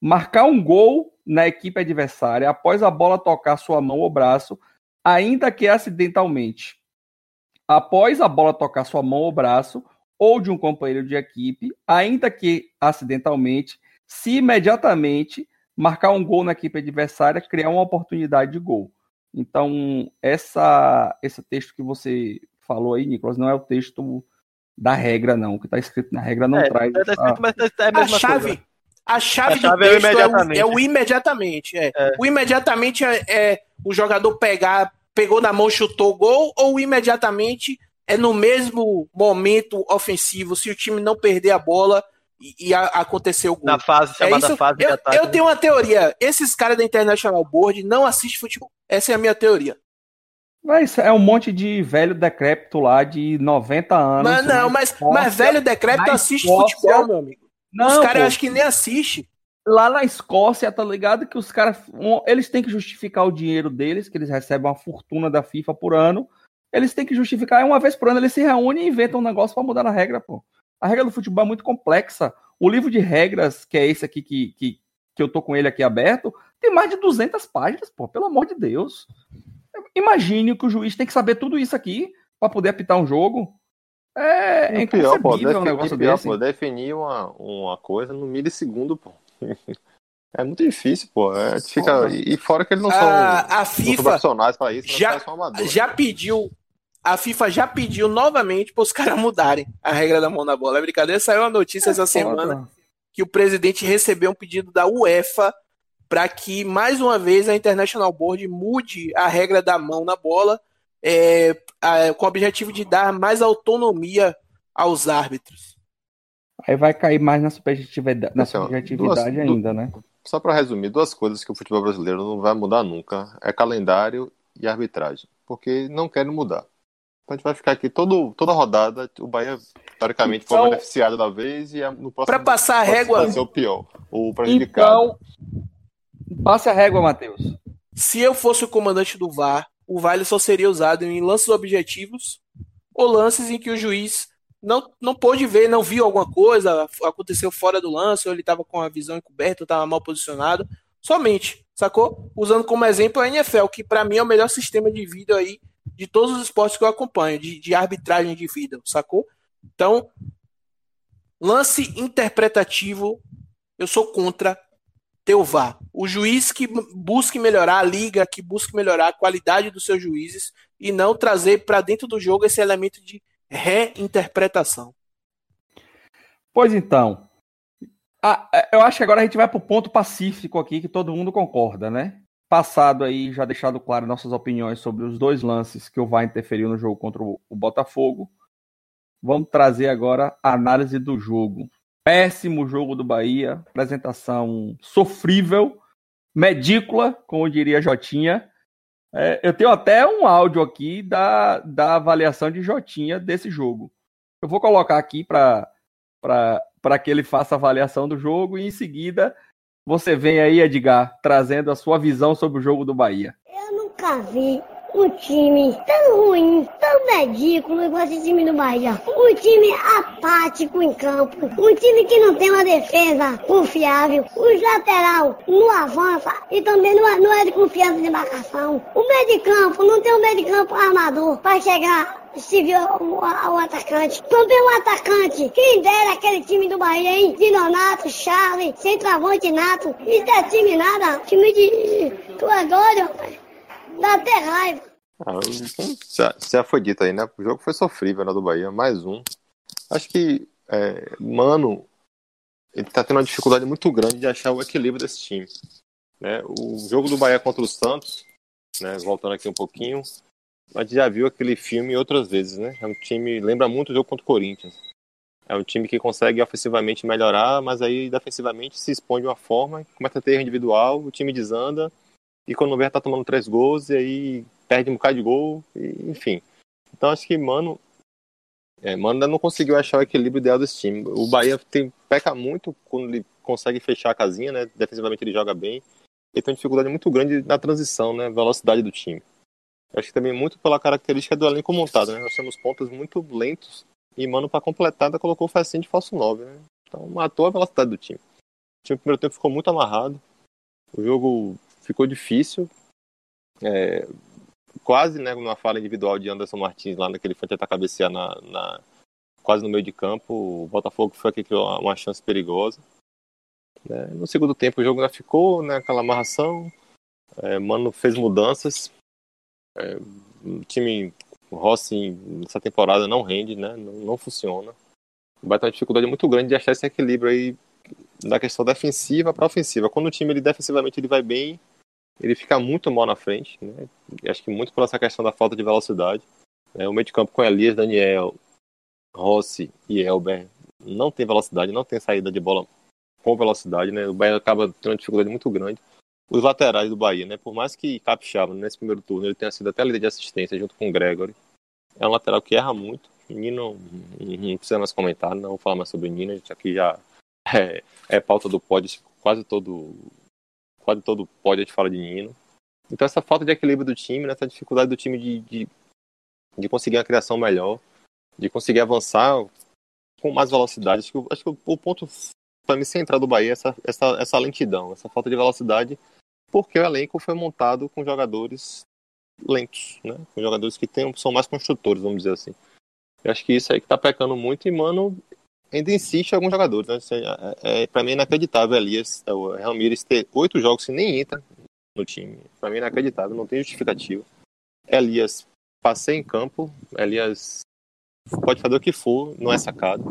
Marcar um gol na equipe adversária após a bola tocar sua mão ou braço, ainda que acidentalmente após a bola tocar sua mão ou braço, ou de um companheiro de equipe, ainda que acidentalmente, se imediatamente marcar um gol na equipe adversária, criar uma oportunidade de gol. Então, essa, esse texto que você falou aí, Nicolas, não é o texto da regra, não. O que está escrito na regra não É, traz. tá escrito, a- mas é a A mesma chave, coisa. a chave, A chave do é o texto é o, imediatamente. é o imediatamente. É. É. O imediatamente é, é o jogador pegar, pegou na mão, chutou o gol, ou imediatamente é no mesmo momento ofensivo, se o time não perder a bola e, e a- acontecer o gol. Na fase, É chamada isso. fase de Eu, ataque. eu né? tenho uma teoria. Esses caras da International Board não assistem futebol. Essa é a minha teoria. Mas é um monte de velho decrépito lá de 90 anos. Mas não, na mas, mas velho decrépito assiste Escócia- futebol, meu amigo. Não, Os caras acho que nem assistem. Lá na Escócia, tá ligado? Que os caras. um, Eles têm que justificar o dinheiro deles, que eles recebem uma fortuna da FIFA por ano. Eles têm que justificar, e uma vez por ano eles se reúnem e inventam um negócio pra mudar a regra, pô. A regra do futebol é muito complexa. O livro de regras, que é esse aqui que, que, que eu tô com ele aqui aberto, tem mais de 200 páginas, pô, pelo amor de Deus. Imagine que o juiz tem que saber tudo isso aqui pra poder apitar um jogo. É, é E pior, pô, inconcebível um negócio pior, desse. pô, definir uma, uma coisa no milissegundo, pô. É muito difícil, pô. É, fica, e, fora que eles não são, A, a não são FIFA profissionais pra isso, já- já, são amadores. já pediu. A FIFA já pediu novamente para os caras mudarem a regra da mão na bola. É brincadeira, saiu a notícia essa semana que o presidente recebeu um pedido da UEFA para que, mais uma vez, a International Board mude a regra da mão na bola é, a- com o objetivo de dar mais autonomia aos árbitros. Aí vai cair mais na subjetividade, na Então, subjetividade duas- ainda, né? Só pra resumir, duas coisas que o futebol brasileiro não vai mudar nunca: é calendário e arbitragem. Porque não querem mudar. Então a gente vai ficar aqui todo, toda rodada, o Bahia, teoricamente, foi Então- beneficiado da vez e no próximo Para passar a régua, Vai ser o pior, o prejudicado. Então, passe a régua, Matheus. se eu fosse o comandante do VAR, o VAR só seria usado em lances objetivos ou lances em que o juiz não, não pôde ver, não viu alguma coisa, aconteceu fora do lance, ou ele estava com a visão encoberta, ou estava mal posicionado. Somente, sacou? Usando como exemplo a NFL, que para mim é o melhor sistema de vídeo aí de todos os esportes que eu acompanho, de, de arbitragem de vídeo, sacou? Então, lance interpretativo, eu sou contra ter o VAR. O juiz que busque melhorar a liga, que busque melhorar a qualidade dos seus juízes e não trazer para dentro do jogo esse elemento de reinterpretação. Pois então. Ah, eu acho que agora a gente vai pro ponto pacífico aqui, que todo mundo concorda, né? Passado aí, já deixado claro nossas opiniões sobre os dois lances que o VAR interferiu no jogo contra o o Botafogo. Vamos trazer agora a análise do jogo. Péssimo jogo do Bahia, apresentação sofrível, medícula, como diria Jotinha. É, eu tenho até um áudio aqui da, da avaliação de Jotinha desse jogo. Eu vou colocar aqui para que ele faça a avaliação do jogo e em seguida você vem aí, Edgar, trazendo a sua visão sobre o jogo do Bahia. Eu nunca vi um time tão ruim, tão medículo igual esse time do Bahia. Um time apático em campo. Um time que não tem uma defesa confiável. Os lateral não avança e também não é, não é de confiança de marcação. O meio de campo não tem um meio de campo armador para chegar se viu o, atacante. Também o atacante. Quem dera aquele time do Bahia, hein? De Nonato, Charlie, centroavante Nato. Isso é time nada. Time de. Tu é doido, rapaz. Dá até raiva. Ah, já, já foi dito aí, né? O jogo foi sofrível, né, do Bahia, mais um. Acho que, é, Mano, ele tá tendo uma dificuldade muito grande de achar o equilíbrio desse time. Né? O jogo do Bahia contra o Santos, né, voltando aqui um pouquinho, a gente já viu aquele filme outras vezes, né? É um time, lembra muito o jogo contra o Corinthians. É um time que consegue ofensivamente melhorar, mas aí defensivamente se expõe de uma forma, começa a ter individual, o time desanda, e quando vê tá tomando três gols, e aí perde um bocado de gol, e, enfim. Então acho que, mano, é, mano ainda não conseguiu achar o equilíbrio ideal desse time. O Bahia tem, peca muito quando ele consegue fechar a casinha, né? Defensivamente ele joga bem. Ele tem uma dificuldade muito grande na transição, né? Velocidade do time. Acho que também muito pela característica do elenco montado, né? Nós temos pontas muito lentos e, mano, para completar, ainda colocou o Facinho de falso 9, né? Então matou a velocidade do time. O time no primeiro tempo ficou muito amarrado. O jogo ficou difícil. É, quase, né, numa falha individual de Anderson Martins lá naquele foi tentar cabecear na, na, quase no meio de campo. O Botafogo foi aqui criou uma, chance perigosa. É, no segundo tempo o jogo ainda ficou né, amarração. É, Mano fez mudanças. É, o time Rossi, nessa temporada, não rende, né? Não, não funciona. Vai ter uma dificuldade muito grande de achar esse equilíbrio aí da questão defensiva para ofensiva. Quando o time ele defensivamente ele vai bem, ele fica muito mal na frente, né? Acho que muito por essa questão da falta de velocidade. Né? O meio de campo com Elias, Daniel, Rossi e Elber não tem velocidade, não tem saída de bola com velocidade, né? O Bahia acaba tendo uma dificuldade muito grande. Os laterais do Bahia, né? Por mais que Capixaba, nesse primeiro turno, ele tenha sido até líder de assistência junto com o Gregory, é um lateral que erra muito. O Nino, não precisa mais comentar, não vou falar mais sobre o Nino, aqui já é, é pauta do pódio, quase todo quase todo pódio a gente fala de Nino. Então essa falta de equilíbrio do time, né, essa dificuldade do time de, de, de conseguir uma criação melhor, de conseguir avançar com mais velocidade. Acho que, acho que o, ponto para mim central do Bahia é essa, essa, essa lentidão, essa falta de velocidade, porque o elenco foi montado com jogadores lentos, né? Com jogadores que tem, são mais construtores, vamos dizer assim. Eu acho que isso aí que tá pecando muito e, mano, ainda insiste alguns jogadores. Né? É, é, para mim é inacreditável Elias, é, o Ramires ter oito jogos e nem entra no time. Para mim é inacreditável, não tem justificativa. Elias passei em campo, Elias pode fazer o que for, não é sacado.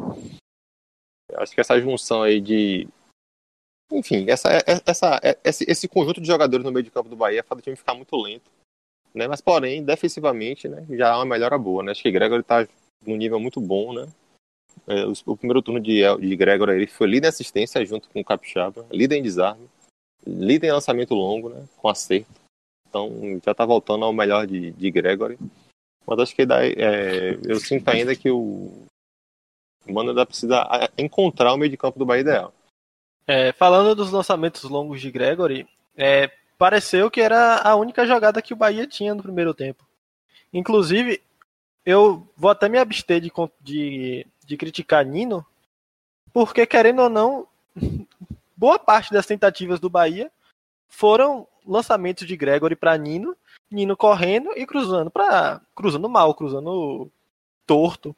Acho que essa junção aí de. Enfim, essa, é, é, essa, esse, esse conjunto de jogadores no meio de campo do Bahia faz o time ficar muito lento. Né? Mas, porém, defensivamente, né, já há uma melhora boa. Né? Acho que Gregor está num nível muito bom, né? É, o, o, primeiro turno de, de Gregor ele foi líder em assistência junto com o Capixaba, líder em desarme, líder em lançamento longo, né, com acerto. Então já está voltando ao melhor de, de Gregory. Mas acho que daí, é, eu sinto ainda que o Mano ainda precisa encontrar o meio de campo do Bahia ideal. É, falando dos lançamentos longos de Gregory, é, pareceu que era a única jogada que o Bahia tinha no primeiro tempo. Inclusive, eu vou até me abster de, de de criticar Nino, porque querendo ou não, boa parte das tentativas do Bahia foram lançamentos de Gregory para Nino, Nino correndo e cruzando para cruzando mal, cruzando torto.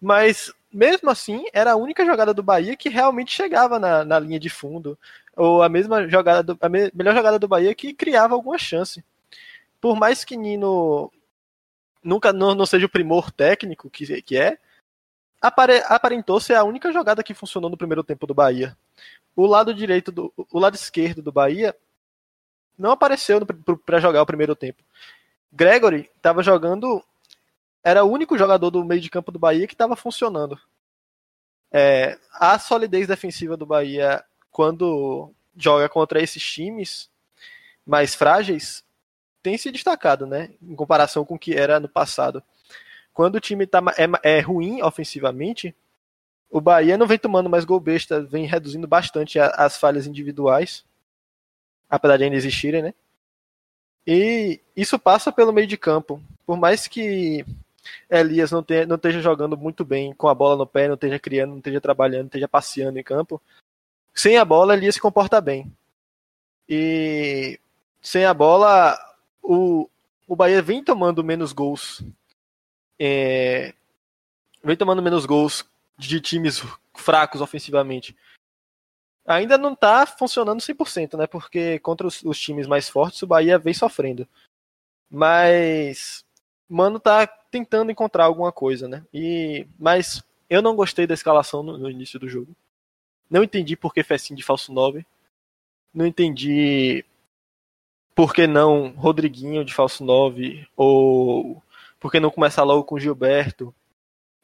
Mas mesmo assim, era a única jogada do Bahia que realmente chegava na, na linha de fundo, ou a mesma jogada do, a me, melhor jogada do Bahia que criava alguma chance. Por mais que Nino nunca não, não seja o primor técnico que, que é, apare, aparentou ser a única jogada que funcionou no primeiro tempo do Bahia. O lado direito do, o lado esquerdo do Bahia não apareceu para jogar o primeiro tempo. Gregory estava jogando, era o único jogador do meio de campo do Bahia que estava funcionando. É, a solidez defensiva do Bahia quando joga contra esses times mais frágeis tem se destacado, né, em comparação com o que era no passado quando o time tá, é, é ruim ofensivamente, o Bahia não vem tomando mais gol besta, vem reduzindo bastante as falhas individuais, apesar de ainda existirem, né? E isso passa pelo meio de campo. Por mais que Elias não, tenha, não esteja jogando muito bem com a bola no pé, não esteja criando, não esteja trabalhando, não esteja passeando em campo, sem a bola, Elias se comporta bem. E sem a bola, o, o Bahia vem tomando menos gols é, vem tomando menos gols de times fracos ofensivamente. Ainda não está funcionando 100%, né? Porque contra os, os, times mais fortes o Bahia vem sofrendo. Mas Mano tá tentando encontrar alguma coisa, né? E mas eu não gostei da escalação no, no início do jogo. Não entendi por que Fessim de falso 9. Não entendi por que não Rodriguinho de falso 9 ou por que não começar logo com Gilberto?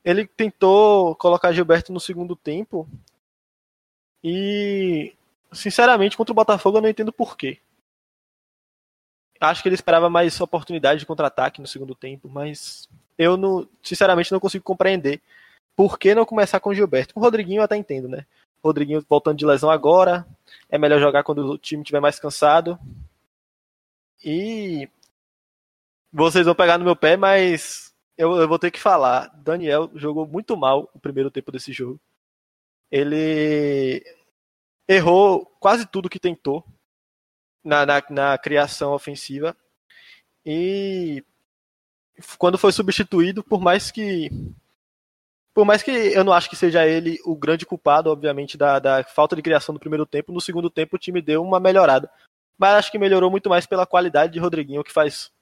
Ele tentou colocar Gilberto no segundo tempo e, sinceramente, contra o Botafogo eu não entendo por quê. Acho que ele esperava mais oportunidade de contra-ataque no segundo tempo, mas eu não, sinceramente não consigo compreender por que não começar com Gilberto. Com o Rodriguinho eu até entendo, né? Rodriguinho voltando de lesão agora, é melhor jogar quando o time estiver mais cansado. E vocês vão pegar no meu pé, mas eu, eu, vou ter que falar. Daniel jogou muito mal o primeiro tempo desse jogo. Ele errou quase tudo que tentou na, na, na criação ofensiva. E quando foi substituído, por mais que por mais que eu não acho que seja ele o grande culpado, obviamente, da, da, falta de criação do primeiro tempo, no segundo tempo o time deu uma melhorada. Mas acho que melhorou muito mais pela qualidade de Rodriguinho, que faz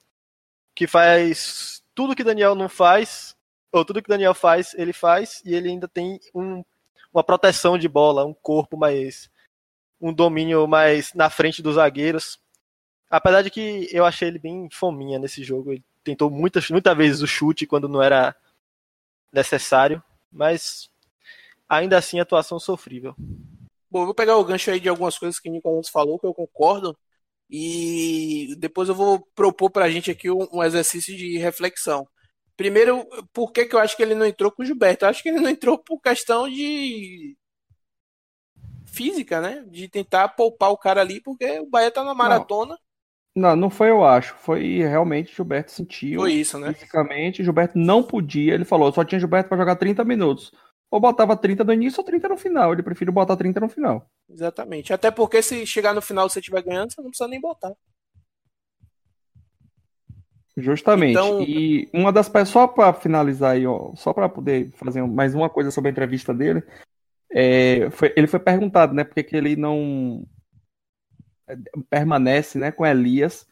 que faz tudo que Daniel não faz, ou tudo que Daniel faz, ele faz, e ele ainda tem um, uma proteção de bola, um corpo mais. um domínio mais na frente dos zagueiros. Apesar de que eu achei ele bem fominha nesse jogo. Ele tentou muitas, muitas vezes o chute quando não era necessário, mas ainda assim atuação sofrível. Bom, eu vou pegar o gancho aí de algumas coisas que o Nicolas falou, que eu concordo, e depois eu vou propor para a gente aqui um, um, exercício de reflexão. Primeiro, por que, que eu acho que ele não entrou com o Gilberto? Eu acho que ele não entrou por questão de física, né? De tentar poupar o cara ali, porque o Bahia tá na maratona. Não, não foi eu acho. Foi realmente Gilberto sentiu. Foi isso, né? Fisicamente, Gilberto não podia. Ele falou, só tinha Gilberto para jogar 30 minutos ou botava 30 no início ou 30 no final. Ele prefere botar 30 no final. Exatamente. Até porque se chegar no final você estiver ganhando, você não precisa nem botar. Justamente. Então... E uma das pessoas, só para finalizar aí, ó, só para poder fazer mais uma coisa sobre a entrevista dele, é, foi, ele foi perguntado, né, porque que ele não é, permanece, né, com Elias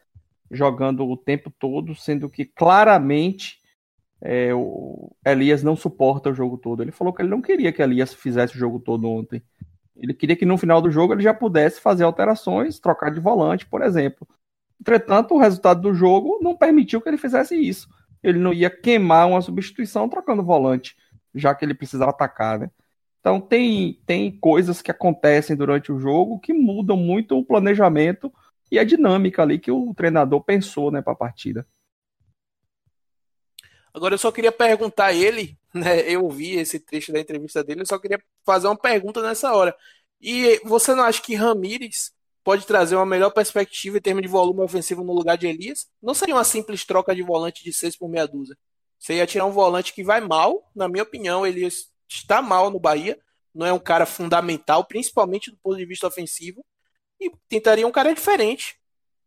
jogando o tempo todo, sendo que claramente é, o Elias não suporta o jogo todo. Ele falou que ele não queria que Elias fizesse o jogo todo ontem. Ele queria que no final do jogo ele já pudesse fazer alterações, trocar de volante, por exemplo. Entretanto, o resultado do jogo não permitiu que ele fizesse isso. Ele não ia queimar uma substituição trocando volante, já que ele precisava atacar, né? Então tem, tem coisas que acontecem durante o jogo que mudam muito o planejamento e a dinâmica ali que o treinador pensou né, para a partida. Agora eu só queria perguntar a ele, né? Eu ouvi esse trecho da entrevista dele, eu só queria fazer uma pergunta nessa hora. E você não acha que Ramires pode trazer uma melhor perspectiva em termos de volume ofensivo no lugar de Elias? Não seria uma simples troca de volante de 6 por meia dúzia. Você ia tirar um volante que vai mal, na minha opinião, Elias está mal no Bahia, não é um cara fundamental, principalmente do ponto de vista ofensivo, e tentaria um cara diferente,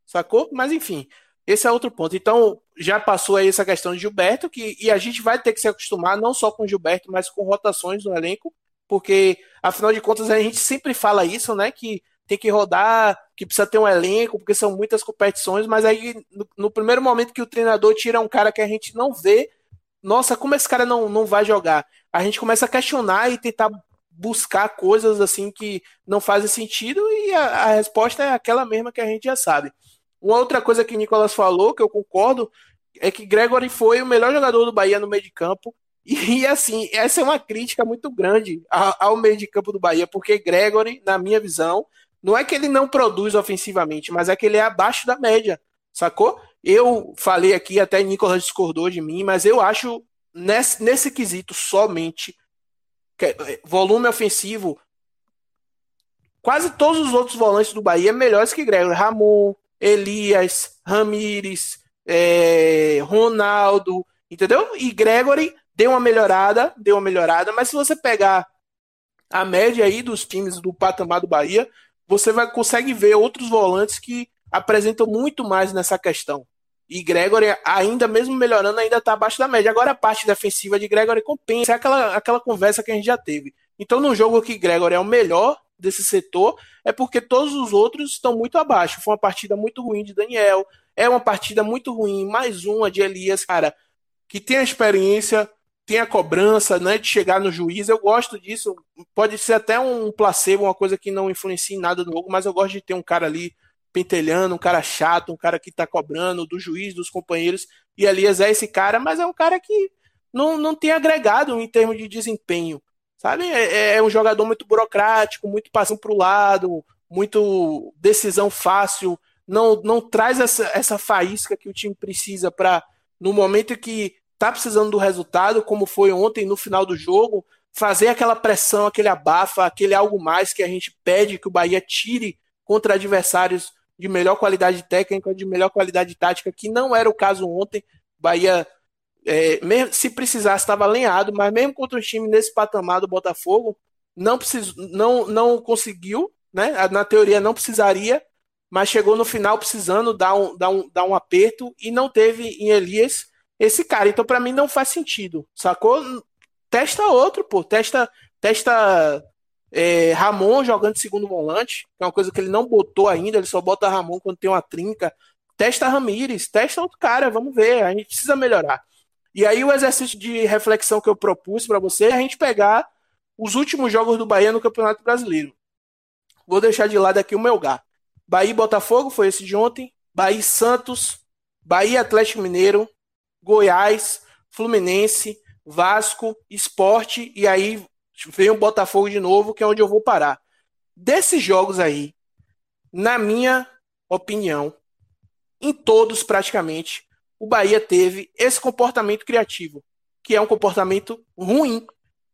sacou? Mas enfim, esse é outro ponto. Então, já passou aí essa questão de Gilberto, que, e a gente vai ter que se acostumar não só com Gilberto, mas com rotações no elenco, porque, afinal de contas, a gente sempre fala isso, né? Que tem que rodar, que precisa ter um elenco, porque são muitas competições, mas aí, no, no primeiro momento que o treinador tira um cara que a gente não vê, nossa, como esse cara não, não vai jogar? A gente começa a questionar e tentar buscar coisas assim que não fazem sentido, e a, a resposta é aquela mesma que a gente já sabe. Uma outra coisa que o Nicolas falou, que eu concordo, é que Gregory foi o melhor jogador do Bahia no meio de campo. E assim, essa é uma crítica muito grande ao meio de campo do Bahia, porque Gregory, na minha visão, não é que ele não produz ofensivamente, mas é que ele é abaixo da média, sacou? Eu falei aqui, até Nicolas discordou de mim, mas eu acho nesse, nesse quesito somente é, volume ofensivo, quase todos os outros volantes do Bahia melhores que Gregory. Ramon, Elias, Ramires, é, Ronaldo, entendeu? E Gregory deu uma melhorada, deu uma melhorada, mas se você pegar a média aí dos times do patamar do Bahia, você vai consegue ver outros volantes que apresentam muito mais nessa questão. E Gregory, ainda mesmo melhorando, ainda está abaixo da média. Agora a parte defensiva de Gregory compensa. É aquela, aquela conversa que a gente já teve. Então, no jogo que Gregory é o melhor, desse setor é porque todos os outros estão muito abaixo. Foi uma partida muito ruim de Daniel, é uma partida muito ruim, mais uma de Elias, cara, que tem a experiência, tem a cobrança, né, de chegar no juiz. Eu gosto disso. Pode ser até um placebo, uma coisa que não influencia em nada no jogo, mas eu gosto de ter um cara ali pentelhando, um cara chato, um cara que tá cobrando do juiz, dos companheiros. E Elias é esse cara, mas é um cara que não, não tem agregado em termos de desempenho. Sabe? É, é um jogador muito burocrático, muito passando para o lado, muito decisão fácil, não, não traz essa, essa faísca que o time precisa para, no momento que tá precisando do resultado, como foi ontem no final do jogo, fazer aquela pressão, aquele abafa, aquele algo mais que a gente pede que o Bahia tire contra adversários de melhor qualidade técnica, de melhor qualidade tática, que não era o caso ontem. Bahia é, mesmo, se precisasse, estava alinhado, mas mesmo contra o time nesse patamar do Botafogo, não, precis, não, não conseguiu, né? Na teoria não precisaria, mas chegou no final precisando dar um, dar um, dar um aperto e não teve em Elias esse cara. Então, para mim, não faz sentido, sacou? Testa outro, pô. Testa, testa é, Ramon jogando de segundo volante, que é uma coisa que ele não botou ainda, ele só bota Ramon quando tem uma trinca. Testa Ramires, testa outro cara, vamos ver, a gente precisa melhorar. E aí o exercício de reflexão que eu propus para você é a gente pegar os últimos jogos do Bahia no Campeonato Brasileiro. Vou deixar de lado aqui o Melgar. Bahia e Botafogo foi esse de ontem. Bahia Santos. Bahia Atlético Mineiro. Goiás. Fluminense. Vasco. Esporte. E aí vem o Botafogo de novo, que é onde eu vou parar. Desses jogos aí, na minha opinião, em todos praticamente, o Bahia teve esse comportamento criativo, que é um comportamento ruim.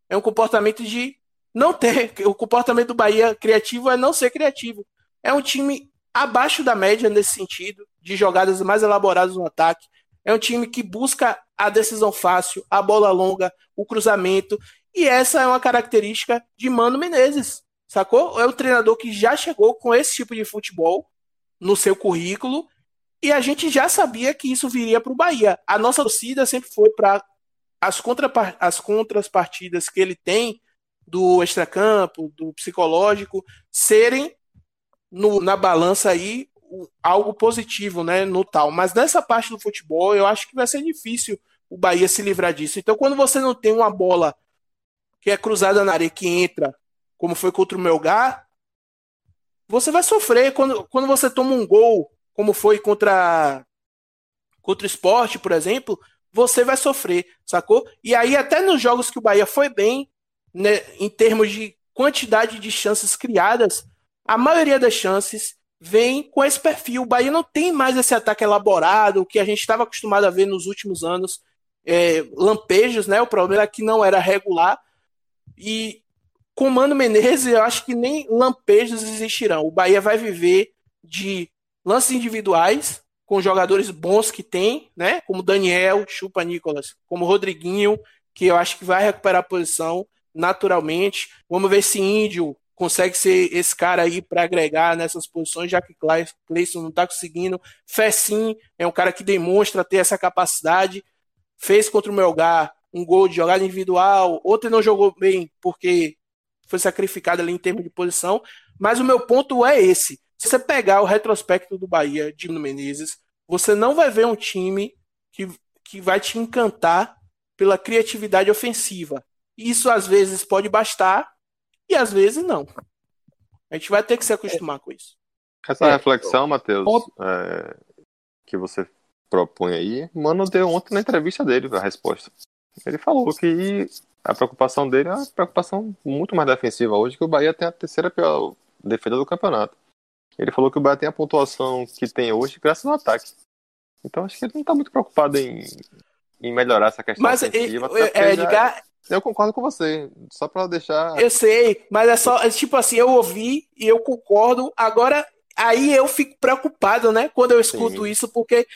É um comportamento de não ter. O comportamento do Bahia criativo é não ser criativo. É um time abaixo da média nesse sentido, de jogadas mais elaboradas no ataque. É um time que busca a decisão fácil, a bola longa, o cruzamento. E essa é uma característica de Mano Menezes. Sacou? É um treinador que já chegou com esse tipo de futebol no seu currículo e a gente já sabia que isso viria para o Bahia. A nossa torcida sempre foi para as, contra, as contrapartidas que ele tem do extracampo, do psicológico, serem no, na balança aí algo positivo, né, no tal. Mas nessa parte do futebol, eu acho que vai ser difícil o Bahia se livrar disso. Então, quando você não tem uma bola que é cruzada na areia que entra, como foi contra o Melgar, você vai sofrer quando, quando você toma um gol como foi contra contra o esporte, por exemplo, você vai sofrer, sacou? E aí, até nos jogos que o Bahia foi bem, né, em termos de quantidade de chances criadas, a maioria das chances vem com esse perfil. O Bahia não tem mais esse ataque elaborado, que a gente estava acostumado a ver nos últimos anos, é, lampejos, né? O problema é que não era regular. E com Mano Menezes, eu acho que nem lampejos existirão. O Bahia vai viver de lances individuais com jogadores bons que tem, né? Como Daniel, Chupa Nicolas, como Rodriguinho, que eu acho que vai recuperar a posição naturalmente. Vamos ver se Índio consegue ser esse cara aí para agregar nessas posições, já que Cleison não está conseguindo. Fessim é um cara que demonstra ter essa capacidade. Fez contra o Melgar um gol de jogada individual. Outro não jogou bem porque foi sacrificado ali em termos de posição. Mas o meu ponto é esse. Se você pegar o retrospecto do Bahia de Menezes, você não vai ver um time que, que vai te encantar pela criatividade ofensiva. Isso às vezes pode bastar e às vezes não. A gente vai ter que se acostumar com isso. Essa é, reflexão, Matheus, é, que você propõe aí, Mano deu ontem na entrevista dele a resposta. Ele falou que a preocupação dele é uma preocupação muito mais defensiva hoje, que o Bahia tem a terceira pior defesa do campeonato. Ele falou que o Bahia tem a pontuação que tem hoje graças ao ataque. Então acho que ele não está muito preocupado em, em melhorar essa questão mas, ofensiva. É, Edgar, eu concordo com você, só para deixar. Eu sei, mas é só, é tipo assim, eu ouvi e eu concordo. Agora, aí eu fico preocupado, né, quando eu escuto Sim. isso, porque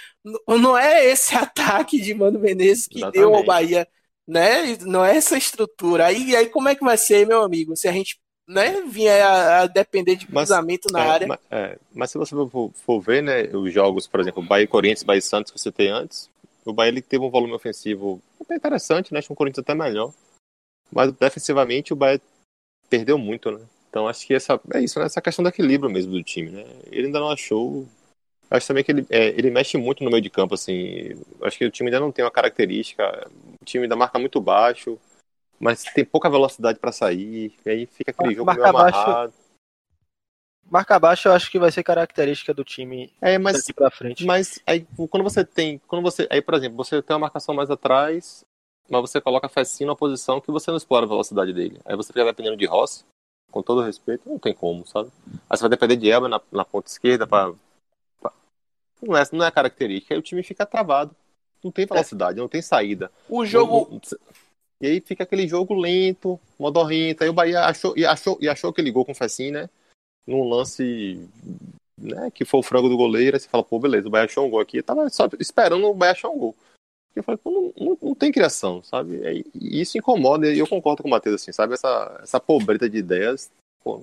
não é esse ataque de Mano Menezes que Exatamente. deu ao Bahia, né? Não é essa estrutura. Aí, aí como é que vai ser, meu amigo, se a gente né, vinha a, a depender de cruzamento mas, na é, área. Mas, é, mas se você for, for, ver, né, os jogos, por exemplo, Bahia Corinthians, Bahia Santos que você tem antes, o Bahia ele teve um volume ofensivo até interessante, né, acho que o Corinthians até melhor, mas defensivamente o Bahia perdeu muito, né, então acho que essa, é isso, né, essa questão do equilíbrio mesmo do time, né, ele ainda não achou, acho também que ele, é, ele mexe muito no meio de campo, assim, acho que o time ainda não tem uma característica, o time ainda marca muito baixo, mas tem pouca velocidade para sair, e aí fica aquele jogo marca meio amarrado. Baixo, marca baixo eu acho que vai ser característica do time é, mas, daqui pra frente. Mas aí quando você tem, quando você, aí por exemplo, você tem uma marcação mais atrás, mas você coloca Fessinho numa posição que você não explora a velocidade dele. Aí você fica dependendo de Rossi, com todo respeito, não tem como, sabe? Aí você vai depender de Elba na, na ponta esquerda para não é, não é característica, aí o time fica travado. Não tem velocidade, é. não tem saída. O jogo. Não, e aí fica aquele jogo lento, modorrento. Aí o Bahia achou e achou, e achou aquele gol com o Fessin, né? Num lance né, que foi o frango do goleiro. Aí você fala, pô, beleza, o Bahia achou um gol aqui. Eu tava só esperando o Bahia achar um gol. Eu falei, pô, não, não, não tem criação, sabe? E isso incomoda, e eu concordo com o Matheus, assim, sabe? Essa, essa pobreza de ideias, pô,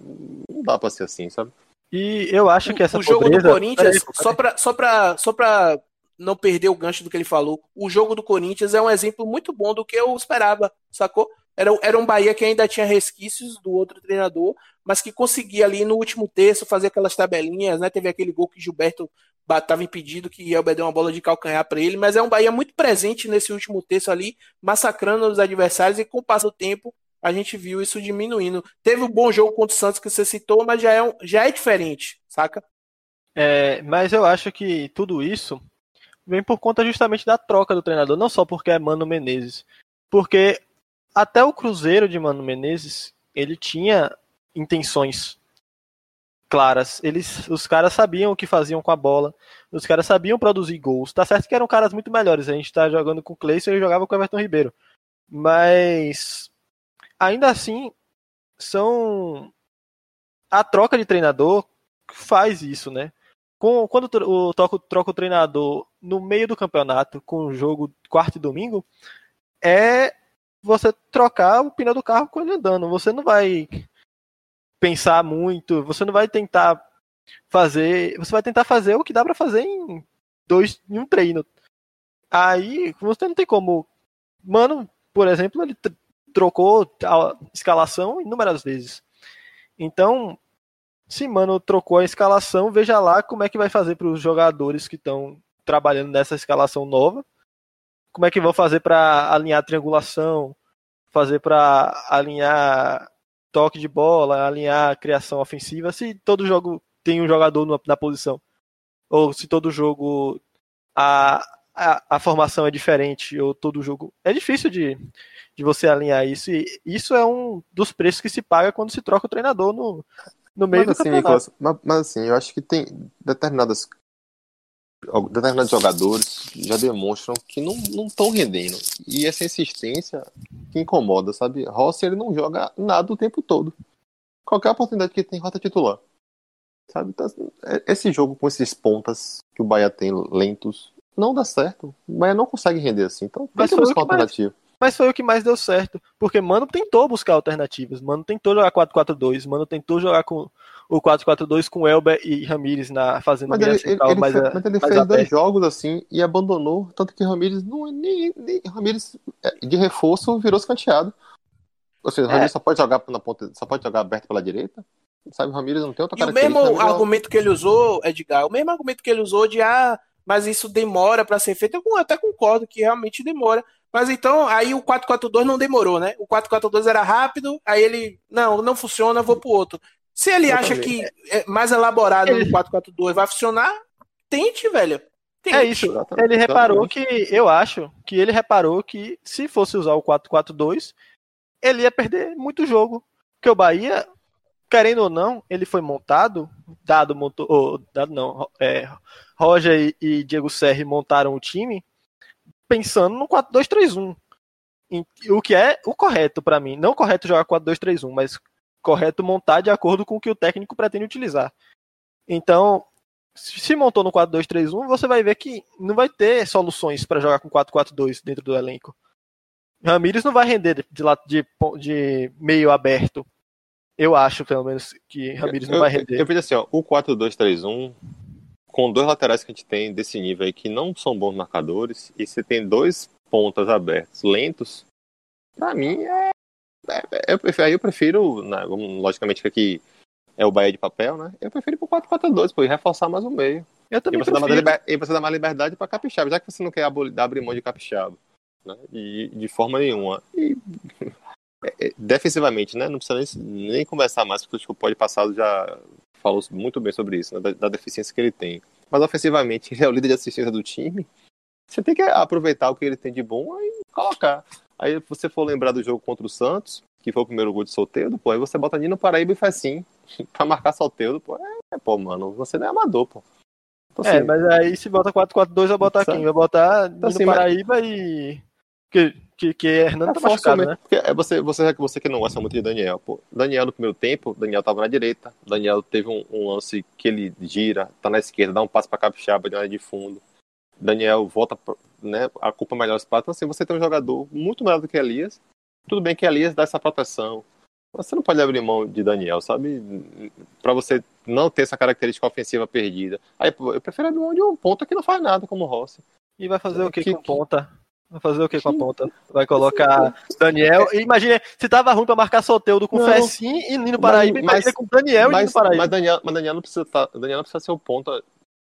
não dá pra ser assim, sabe? E eu acho que essa o jogo pobreza... do Corinthians, só pra, só, pra, só pra não perder o gancho do que ele falou. O jogo do Corinthians é um exemplo muito bom do que eu esperava, sacou? Era, era um Bahia que ainda tinha resquícios do outro treinador, mas que conseguia ali no último terço fazer aquelas tabelinhas, né? Teve aquele gol que Gilberto estava impedido, que Elber deu uma bola de calcanhar para ele, mas é um Bahia muito presente nesse último terço ali, massacrando os adversários, e com o passo do tempo a gente viu isso diminuindo. Teve um bom jogo contra o Santos que você citou, mas já é, um, já é diferente, saca? É, mas eu acho que tudo isso vem por conta justamente da troca do treinador, não só porque é Mano Menezes, porque até o Cruzeiro de Mano Menezes, ele tinha intenções claras. Eles, os caras sabiam o que faziam com a bola, os caras sabiam produzir gols. Tá certo que eram caras muito melhores. A gente tá jogando com o Cleison e jogava com o Everton Ribeiro. Mas ainda assim são a troca de treinador faz isso, né? Com, quando o troca, troca o treinador no meio do campeonato, com o jogo quarto e domingo, é você trocar o pneu do carro com ele andando. Você não vai pensar muito, você não vai tentar fazer, você vai tentar fazer o que dá para fazer em dois em um treino. Aí você não tem como, mano, por exemplo, ele trocou a escalação inúmeras vezes. Então, se mano trocou a escalação, veja lá como é que vai fazer para os jogadores que estão trabalhando nessa escalação nova. Como é que vão fazer para alinhar triangulação, fazer para alinhar toque de bola, alinhar criação ofensiva, se todo jogo tem um jogador na posição. Ou se todo jogo a, a, a formação é diferente, ou todo jogo. É difícil de, de você alinhar isso. E isso é um dos preços que se paga quando se troca o treinador no, no meio mas, do assim, Nicolas, mas, assim, eu acho que tem determinadas determinados jogadores já demonstram que não estão rendendo. E essa insistência que incomoda, sabe? Rossi ele não joga nada o tempo todo. Qualquer oportunidade que tem, rota titular. Sabe? Então, é, esse jogo com esses pontas que o Bahia tem lentos não dá certo. O Bahia não consegue render assim. Então tem que buscar uma alternativa. Mas foi o que mais deu certo. Porque Mano tentou buscar alternativas. Mano tentou jogar 4-4-2. Mano tentou jogar com o 4-4-2 com Elber e Ramires na, fazendo mas ele, central, ele, mas, fez, mas ele fez dois jogos assim e abandonou. Tanto que Ramires não é nem, nem Ramires é, de reforço virou escanteado. Ou seja, o Ramires é. só pode jogar na ponta, só pode jogar aberto pela direita. Sabe, o Ramires não tem outra e o mesmo argumento que ele usou, Edgar, o mesmo argumento que ele usou de ah, mas isso demora para ser feito, eu até concordo que realmente demora. Mas então, aí o 4-4-2 não demorou, né? O 4-4-2 era rápido, aí ele, não, não funciona, vou pro outro. Se ele eu acha também. que é mais elaborado ele... no 4-4-2 vai funcionar, tente, velho. Tente. É isso. Ele reparou que, eu acho que ele reparou que se fosse usar o 4-4-2, ele ia perder muito jogo. Porque o Bahia, querendo ou não, ele foi montado, dado, montou, oh, dado não, é, Roger e, e Diego Serri montaram o time pensando no 4-2-3-1. O que é o correto para mim. Não correto jogar 4-2-3-1, mas correto montar de acordo com o que o técnico pretende utilizar. Então, se montou no 4-2-3-1, você vai ver que não vai ter soluções para jogar com 4-4-2 dentro do elenco. Ramires não vai render de, de, de meio aberto. Eu acho, pelo menos, que Ramires não vai render. Eu, eu vejo assim, ó, o 4-2-3-1 com dois laterais que a gente tem desse nível aí que não são bons marcadores, e você tem dois pontas abertos lentos, para mim é, é, é, Aí eu prefiro, né, logicamente que aqui é o Bahia de papel, né? Eu prefiro ir pro 4-4-2, pô, e reforçar mais o meio. Eu também e você, prefiro. Dá mais, e você dá mais liberdade para Capixaba, já que você não quer abrir mão de Capixaba. Né? E, de forma nenhuma. E defensivamente, né? Não precisa nem, nem conversar mais, porque o pode passado já falou muito bem sobre isso, né, da, da, deficiência que ele tem. Mas ofensivamente, ele é o líder de assistência do time. Você tem que aproveitar o que ele tem de bom e colocar. Aí você for lembrar do jogo contra o Santos, que foi o primeiro gol de solteiro, pô, aí você bota Nino Paraíba e faz assim, pra marcar solteiro, pô, é, pô, mano, você não é amador, pô. Então, é, assim, mas aí se bota 4-4-2, vai botar quem? Vai botar então, Nino assim, Paraíba mas... e que, que, que Hernando tá machucado, né? É você, você, você que não gosta muito de Daniel. Pô, Daniel no primeiro tempo, Daniel tava na direita. Daniel teve um, um lance que ele gira, tá na esquerda, dá um passo pra Capixaba, de de fundo. Daniel volta, né? A culpa é melhor espaço. Então, assim, você tem um jogador muito melhor do que Elias. Tudo bem que Elias dá essa proteção. Você não pode abrir mão de Daniel, sabe? Para você não ter essa característica ofensiva perdida. Aí eu prefiro abrir mão de um ponta que não faz nada, como o Rossi. E vai fazer o que, que com ponta? Vai fazer o que com a ponta? Vai colocar Daniel. Imagina, se tava ruim pra marcar Soteudo com Fessim e Nino Paraíba, mas, imagina com Daniel mas, e Nino Paraíba. Mas Daniel, mas Daniel não precisa tá, Daniel não precisa ser o ponta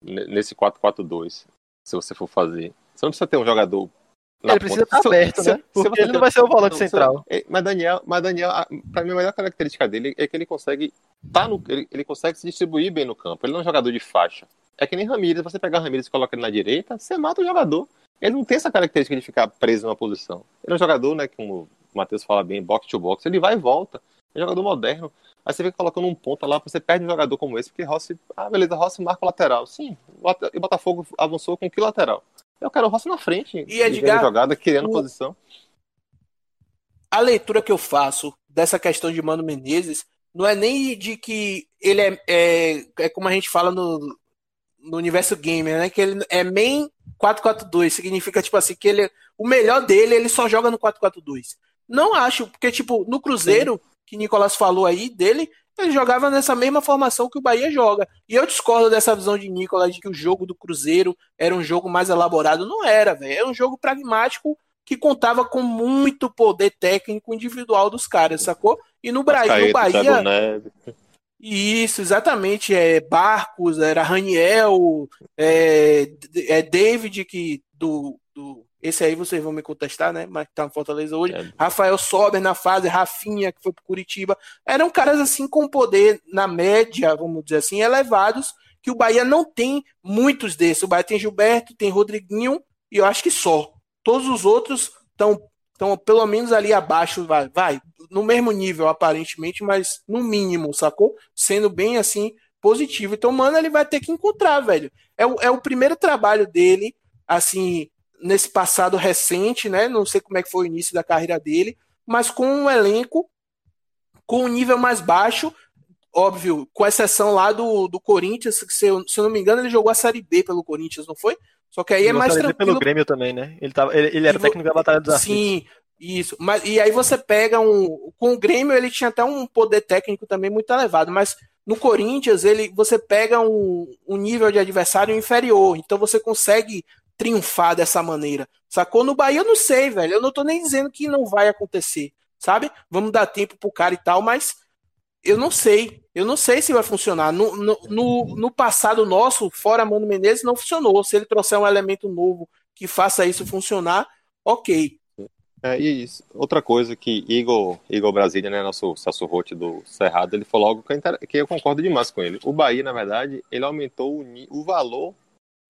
nesse 4-4-2, se você for fazer. Você não precisa ter um jogador. Ele precisa estar aberto, se, né? Porque ele não vai ser o volante não, central. Se, mas Daniel, mas Daniel, para mim a melhor característica dele é que ele consegue tá no, ele, ele consegue se distribuir bem no campo. Ele não é um jogador de faixa. É que nem Ramírez, você pegar Ramírez e coloca ele na direita, você mata o jogador. Ele não tem essa característica de ficar preso numa posição. Ele é um jogador, né, como o Matheus fala bem, box to box, ele vai e volta. É um jogador moderno. Aí você fica colocando um ponta lá, você perde um jogador como esse, porque Rossi, ah, beleza, Rossi marca o lateral. Sim, e Botafogo avançou com que lateral? Eu quero o Rossi na frente, e Edgar, jogada, criando o... posição. A leitura que eu faço dessa questão de Mano Menezes não é nem de que ele é, é, é como a gente fala no, no universo gamer, né? Que ele é main 4-4-2. Significa, tipo assim, que ele. O melhor dele, ele só joga no 4-4-2. Não acho, porque, tipo, no Cruzeiro, Sim. que Nicolas falou aí dele, ele jogava nessa mesma formação que o Bahia joga. E eu discordo dessa visão de Nicolas de que o jogo do Cruzeiro era um jogo mais elaborado. Não era, velho. Era um jogo pragmático que contava com muito poder técnico individual dos caras, sacou? E no, Bahia, no Bahia. Isso, exatamente. É Barcos, era Raniel, é, é David, que do, do. Esse aí vocês vão me contestar, né? Mas tá no Fortaleza hoje. É. Rafael Sober na fase, Rafinha, que foi pro Curitiba. Eram caras assim com poder, na média, vamos dizer assim, elevados, que o Bahia não tem muitos desses. O Bahia tem Gilberto, tem Rodriguinho, e eu acho que só. Todos os outros estão então, pelo menos ali abaixo, vai, vai, no mesmo nível, aparentemente, mas no mínimo, sacou? Sendo bem assim, positivo. Então, mano, ele vai ter que encontrar, velho. É o, é o primeiro trabalho dele, assim, nesse passado recente, né? Não sei como é que foi o início da carreira dele, mas com um elenco com um nível mais baixo, óbvio, com exceção lá do, do Corinthians, que se eu, se eu não me engano, ele jogou a Série B pelo Corinthians, não foi? Só que aí é mais tranquilo. pelo Grêmio também, né? Ele, tava, ele, ele era técnico da Batalha dos Sim, isso. Mas, e aí você pega um. Com o Grêmio, ele tinha até um poder técnico também muito elevado, mas no Corinthians, ele, você pega um, um nível de adversário inferior. Então você consegue triunfar dessa maneira. Sacou? No Bahia, eu não sei, velho. Eu não tô nem dizendo que não vai acontecer. Sabe? Vamos dar tempo pro cara e tal, mas eu não sei. Eu não sei se vai funcionar. No, no, no, passado nosso, fora Mano Menezes, não funcionou. Se ele trouxer um elemento novo que faça isso funcionar, ok. É, e isso. outra coisa que Igor, Igor Brasília, né, nosso Celso Rotti do Cerrado, ele falou algo que, que eu concordo demais com ele. O Bahia, na verdade, ele aumentou o, o valor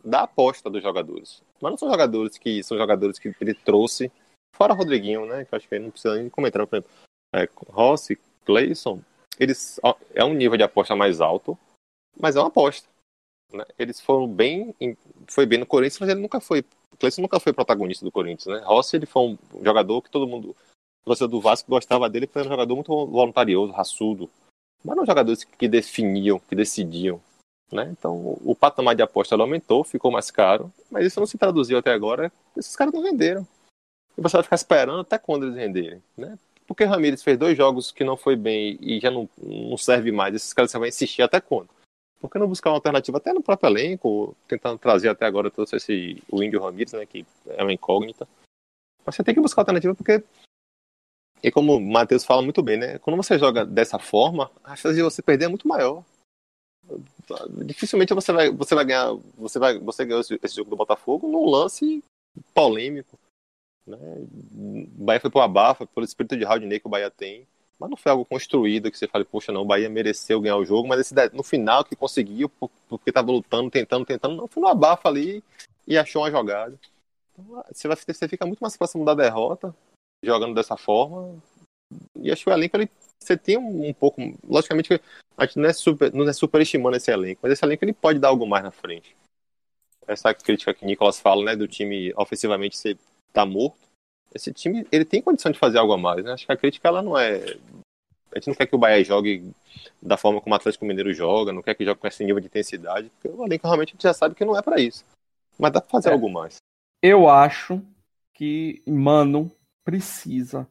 da aposta dos jogadores. Mas não são jogadores que são jogadores que ele trouxe, fora Rodriguinho, né, que eu acho que ele não precisa nem comentar, por exemplo, é, Rossi, Clayson, eles é um nível de aposta mais alto, mas é uma aposta. Né? Eles foram bem, foi bem no Corinthians, mas ele nunca foi, Cleiton nunca foi protagonista do Corinthians, né? Rossi ele foi um jogador que todo mundo, torcedor do Vasco gostava dele, foi um jogador muito voluntarioso, raçudo, mas não jogadores que definiam, que decidiam, né? Então o patamar de aposta aumentou, ficou mais caro, mas isso não se traduziu até agora. Esses caras não venderam. E você vai ficar esperando até quando eles venderem, né? Porque Ramires fez dois jogos que não foi bem e já não, não serve mais, esses caras vão insistir até quando? Por que não buscar uma alternativa até no próprio elenco, tentando trazer até agora trouxe esse, o Índio Ramires, né, que é uma incógnita. Mas você tem que buscar alternativa porque, e como o Matheus fala muito bem, né, quando você joga dessa forma, a chance de você perder é muito maior. Dificilmente você vai, você vai ganhar, você vai, você ganhou esse, esse jogo do Botafogo num lance polêmico né? O Bahia foi pro abafa, pelo espírito de Raudinei que o Bahia tem. Mas não foi algo construído que você fale, poxa, não, o Bahia mereceu ganhar o jogo, mas esse, no final que conseguiu, porque estava lutando, tentando, tentando, não, foi no abafa ali e achou uma jogada. Então, você, vai, você fica muito mais próximo da derrota, jogando dessa forma. E acho que o elenco, ele, você tem um, um pouco. Logicamente, a gente não é, super, não é superestimando esse elenco, mas esse elenco ele pode dar algo mais na frente. Essa crítica que o Nicolas fala, né, do time ofensivamente ser tá morto, esse time ele tem condição de fazer algo a mais, né? Acho que a crítica ela não é a gente não quer que o Bahia jogue da forma como o Atlético Mineiro joga, não quer que jogue com esse nível de intensidade, porque o elenco realmente a gente já sabe que não é para isso. Mas dá para fazer é. algo mais. Eu acho que Mano precisa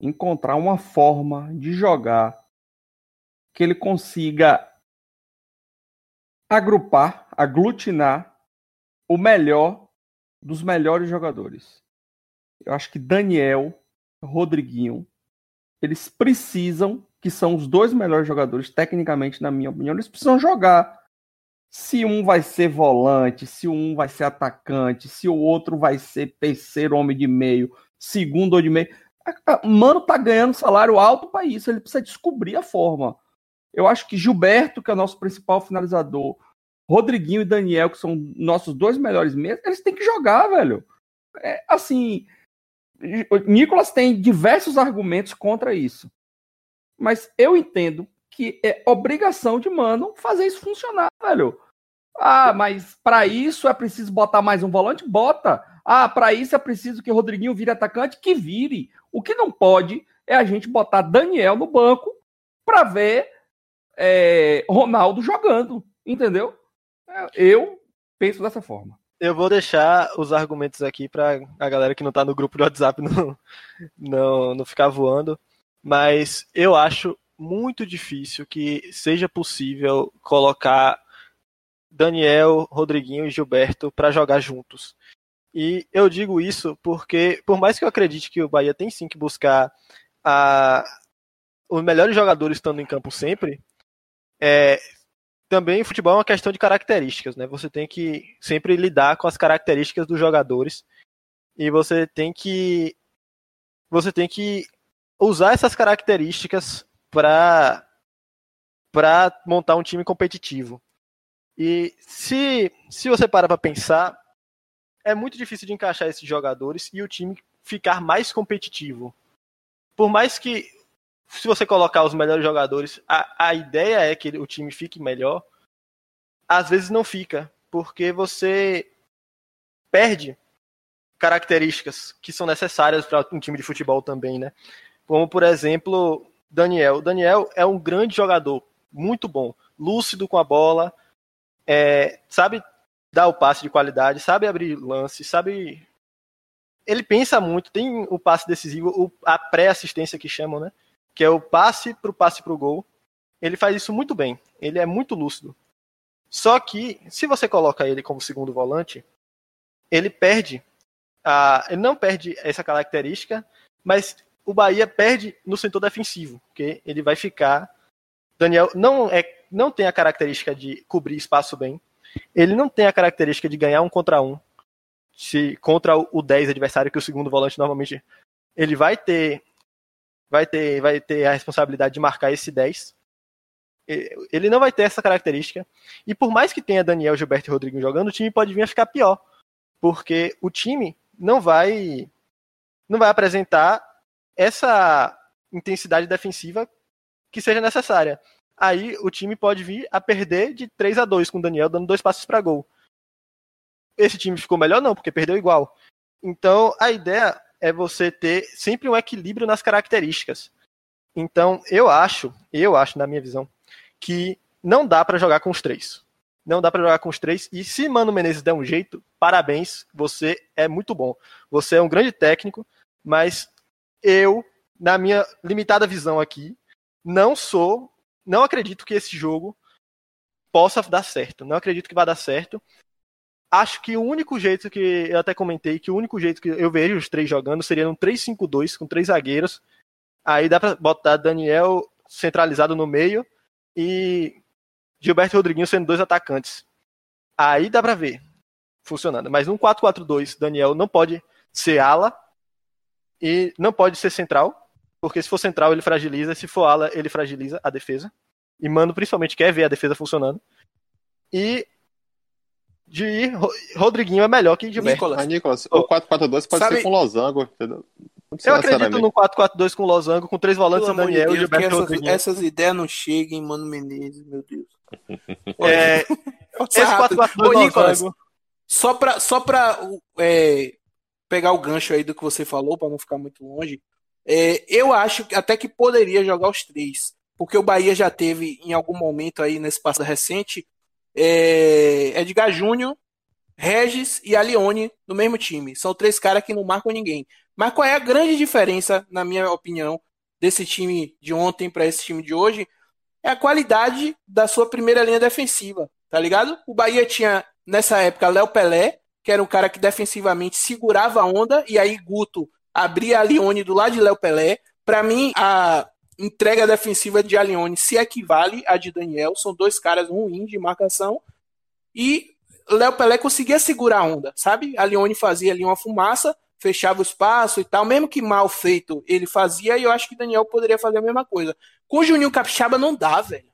encontrar uma forma de jogar que ele consiga agrupar, aglutinar o melhor dos melhores jogadores. Eu acho que Daniel, Rodriguinho, eles precisam, que são os dois melhores jogadores, tecnicamente, na minha opinião, eles precisam jogar. Se um vai ser volante, se um vai ser atacante, se o outro vai ser terceiro homem de meio, segundo ou de meio. Mano tá ganhando salário alto para isso, ele precisa descobrir a forma. Eu acho que Gilberto, que é o nosso principal finalizador, Rodriguinho e Daniel, que são nossos dois melhores eles têm que jogar, velho. É, assim, Nicolas tem diversos argumentos contra isso. Mas eu entendo que é obrigação de Mano fazer isso funcionar, velho. Ah, mas para isso é preciso botar mais um volante? Bota. Ah, para isso é preciso que Rodriguinho vire atacante? Que vire. O que não pode é a gente botar Daniel no banco para ver é, Ronaldo jogando, entendeu? Eu penso dessa forma. Eu vou deixar os argumentos aqui para a galera que não está no grupo do WhatsApp não, não, não ficar voando. Mas eu acho muito difícil que seja possível colocar Daniel, Rodriguinho e Gilberto para jogar juntos. E eu digo isso porque, por mais que eu acredite que o Bahia tem sim que buscar a, os melhores jogadores estando em campo sempre, é, também futebol é uma questão de características, né? Você tem que sempre lidar com as características dos jogadores e você tem que você tem que usar essas características para para montar um time competitivo. E se se você para para pensar, é muito difícil de encaixar esses jogadores e o time ficar mais competitivo. Por mais que se você colocar os melhores jogadores, a, a ideia é que o time fique melhor, às vezes não fica, porque você perde características que são necessárias para um time de futebol também, né? Como, por exemplo, Daniel. Daniel é um grande jogador, muito bom, lúcido com a bola, é, sabe dar o passe de qualidade, sabe abrir lance, sabe. Ele pensa muito, tem o passe decisivo, a pré-assistência que chamam, né? Que é o passe para o passe para o gol. Ele faz isso muito bem. Ele é muito lúcido. Só que, se você coloca ele como segundo volante, ele perde. A, ele não perde essa característica, mas o Bahia perde no setor defensivo, porque ele vai ficar. Daniel não, é, não tem a característica de cobrir espaço bem. Ele não tem a característica de ganhar um contra um. Se contra o 10 adversário, que o segundo volante normalmente ele vai ter vai ter, vai ter a responsabilidade de marcar esse 10. Ele não vai ter essa característica. E por mais que tenha Daniel, Gilberto e Rodrigo jogando, o time pode vir a ficar pior. Porque o time não vai não vai apresentar essa intensidade defensiva que seja necessária. Aí o time pode vir a perder de 3 a 2 com o Daniel dando dois passos para gol. Esse time ficou melhor não, porque perdeu igual. Então a ideia é você ter sempre um equilíbrio nas características. Então, eu acho, eu acho, na minha visão, que não dá para jogar com os três. Não dá para jogar com os três. E se Mano Menezes der um jeito, parabéns, você é muito bom. Você é um grande técnico, mas eu, na minha limitada visão aqui, não sou, não acredito que esse jogo possa dar certo. Não acredito que vai dar certo acho que o único jeito que eu até comentei que o único jeito que eu vejo os três jogando seria um 3-5-2 com três zagueiros. Aí dá para botar Daniel centralizado no meio e Gilberto e Rodriguinho sendo dois atacantes. Aí dá para ver funcionando. Mas um 4-4-2, Daniel não pode ser ala e não pode ser central, porque se for central ele fragiliza, se for ala ele fragiliza a defesa. E Mano principalmente quer ver a defesa funcionando. E de Rodriguinho é melhor que Gilberto. Nicolas, ah, Nicolas o 4-4-2 pode Sabe... ser com losango, entendeu? Eu acredito no 4-4-2 com losango, com três volantes, Pelo Daniel Deus, e Gilberto essas, Rodriguinho. Essas ideias não cheguem, Mano Menezes, meu Deus. É, esse 4-4-2 Nicolas, só pra, só pra é, pegar o gancho aí do que você falou, para não ficar muito longe, é, eu acho até que poderia jogar os três. Porque o Bahia já teve, em algum momento aí nesse passado recente, é, Edgar Júnior, Regis e Alione no mesmo time. São três caras que não marcam ninguém. Mas qual é a grande diferença, na minha opinião, desse time de ontem para esse time de hoje? É a qualidade da sua primeira linha defensiva, tá ligado? O Bahia tinha, nessa época, Léo Pelé, que era um cara que defensivamente segurava a onda, e aí Guto abria a Lione do lado de Léo Pelé. Para mim, a entrega defensiva de Alione se equivale à de Daniel. São dois caras ruins de marcação. E Léo Pelé conseguia segurar a onda, sabe? A Leone fazia ali uma fumaça, fechava o espaço e tal. Mesmo que mal feito ele fazia, e eu acho que Daniel poderia fazer a mesma coisa. Com o Juninho Capixaba não dá, velho.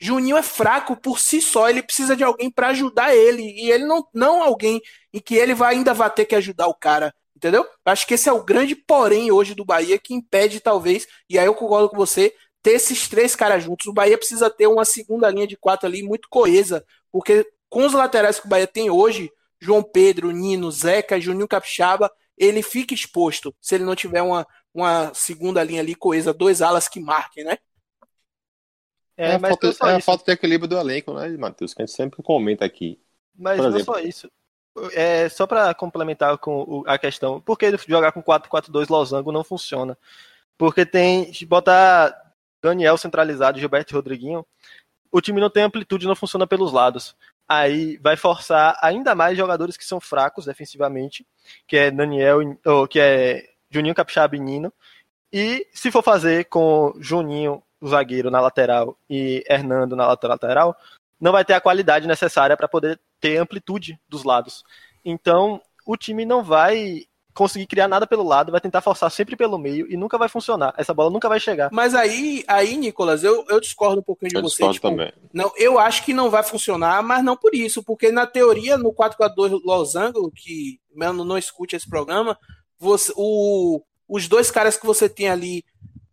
Juninho é fraco por si só, ele precisa de alguém para ajudar ele. E ele não, não alguém em que ele vai, ainda vai ter que ajudar o cara. Entendeu? Acho que esse é o grande porém hoje do Bahia que impede, talvez, e aí eu concordo com você, ter esses três caras juntos. O Bahia precisa ter uma segunda linha de quatro ali muito coesa, porque com os laterais que o Bahia tem hoje, João Pedro, Nino, Zeca, Juninho Capixaba, ele fica exposto se ele não tiver uma, uma segunda linha ali coesa, dois alas que marquem, né? É, é a, falta, é a falta de equilíbrio do elenco, né, Matheus? Que a gente sempre comenta aqui. Mas Por não exemplo, só isso é, só para complementar com a questão, por que jogar com 4-4-2 losango não funciona? Porque tem, botar Daniel centralizado e Gilberto Rodriguinho, o time não tem amplitude, não funciona pelos lados. Aí vai forçar ainda mais jogadores que são fracos defensivamente, que é Daniel, ou que é Juninho Capixaba e Nino. E se for fazer com Juninho, o zagueiro, na lateral e Hernando na lateral, não vai ter a qualidade necessária para poder ter amplitude dos lados. Então, o time não vai conseguir criar nada pelo lado, vai tentar forçar sempre pelo meio e nunca vai funcionar. Essa bola nunca vai chegar. Mas aí, aí Nicolas, eu, eu discordo um pouquinho de eu você. Tipo, também. Não, eu acho que não vai funcionar, mas não por isso, porque na teoria, no 4-4-2 Losango, que mano, não escute esse programa, você, o, os dois caras que você tem ali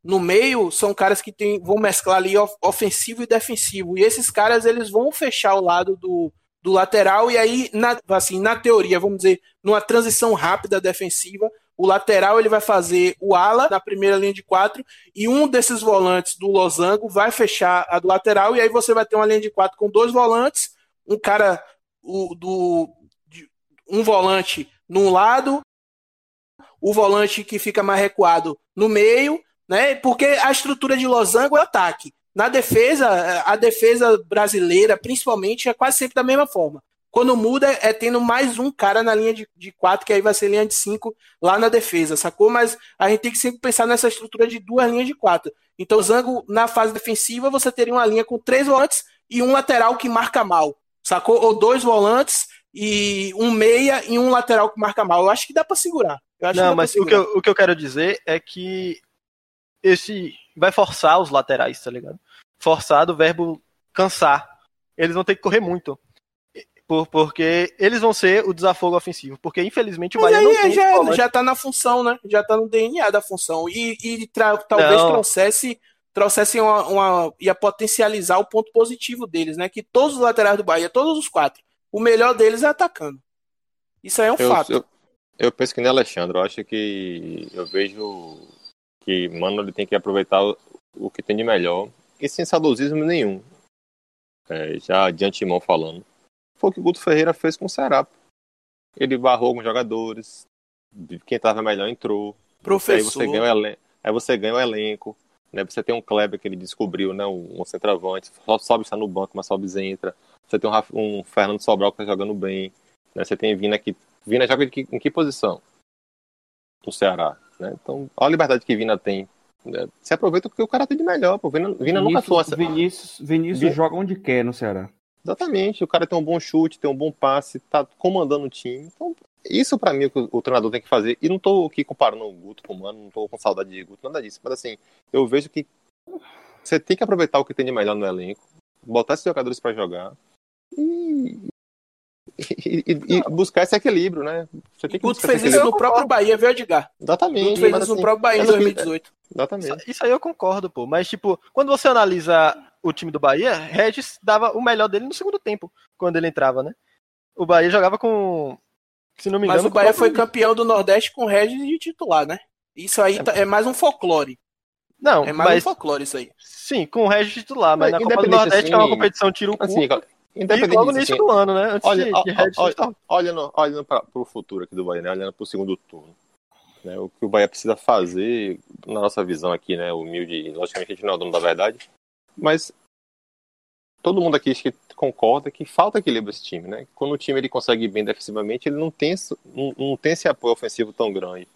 no meio são caras que tem, vão mesclar ali ofensivo e defensivo. E esses caras eles vão fechar o lado do, do lateral, e aí, na, assim, na teoria, vamos dizer, numa transição rápida defensiva, o lateral ele vai fazer o ala na primeira linha de quatro, e um desses volantes do losango vai fechar a do lateral, e aí você vai ter uma linha de quatro com dois volantes, um cara o, do um volante num lado, o volante que fica mais recuado no meio, né? Porque a estrutura de losango é ataque. Na defesa, a defesa brasileira, principalmente, é quase sempre da mesma forma. Quando muda, é tendo mais um cara na linha de, de quatro, que aí vai ser linha de cinco lá na defesa, sacou? Mas a gente tem que sempre pensar nessa estrutura de duas linhas de quatro. Então, Zango, na fase defensiva, você teria uma linha com três volantes e um lateral que marca mal, sacou? Ou dois volantes e um meia e um lateral que marca mal. Eu acho que dá para segurar. Não, mas o que, eu, o que eu quero dizer é que esse vai forçar os laterais, tá ligado? Forçar do verbo cansar. Eles vão ter que correr muito. Por, porque eles vão ser o desafogo ofensivo. Porque, infelizmente, o Bahia não tem. Já, já tá na função, né? Já tá no DNA da função. E, e tra, talvez não. trouxesse trouxesse uma, uma, ia potencializar o ponto positivo deles, né? Que todos os laterais do Bahia, todos os quatro, o melhor deles é atacando. Isso aí é um eu, fato. Eu, eu penso que nem Alexandre, eu acho que eu vejo que mano ele tem que aproveitar o, o que tem de melhor e sem saudosismo nenhum. É, já de antemão falando. Foi o que o Guto Ferreira fez com o Ceará. Ele barrou alguns jogadores, quem estava melhor entrou. Professor. Aí você ganha o, elen aí você ganha o elenco. Né? Você tem um Kleber que ele descobriu, né? um, um centroavante, só sobe está no banco, mas sobe entra. Você tem um, um Fernando Sobral que está jogando bem. Né? Você tem Vina que. Vina joga em que, em que posição? No Ceará. Né? Então, olha a liberdade que Vina tem. Se aproveita porque o cara tem de melhor. Pô. Vina, Vina nunca foi. Vinícius, Vinícius joga onde quer no Ceará. Exatamente. O cara tem um bom chute, tem um bom passe, tá comandando o time. Então, isso para mim é o que o, o, treinador tem que fazer. E não tô aqui comparando o Guto com o Mano, não tô com saudade de Guto, nada disso. Mas assim, eu vejo que você tem que aproveitar o que tem de melhor no elenco, botar esses jogadores para jogar e, e, e, buscar esse equilíbrio, né? Você tem que Guto fez isso no próprio Bahia, viu, Edgar? Exatamente. Guto fez isso assim, no próprio Bahia em 2018. Exatamente. Isso aí eu concordo, pô. Mas, tipo, quando você analisa o time do Bahia, Regis dava o melhor dele no segundo tempo, quando ele entrava, né? O Bahia jogava com. Se não me engano. Mas o Bahia foi campeão do Nordeste com Regis de titular, né? Isso aí é, é mais um folclore. Não, é mais mas, um folclore isso aí. Sim, com o Regis titular, mas, mas na Copa do Nordeste, assim, que é uma competição tiro curto. Assim, Independente e logo no início assim, do ano, né? Antes olha, de, de olha, olha, olhando, olhando para o futuro aqui do Bahia, né? olhando para o segundo turno. Né? O que o Bahia precisa fazer, na nossa visão aqui, né? Humilde, logicamente a gente não é o dono da verdade, mas todo mundo aqui que concorda que falta equilíbrio esse time, né? Quando o time ele consegue bem defensivamente, ele não tem, não, não tem esse apoio ofensivo tão grande.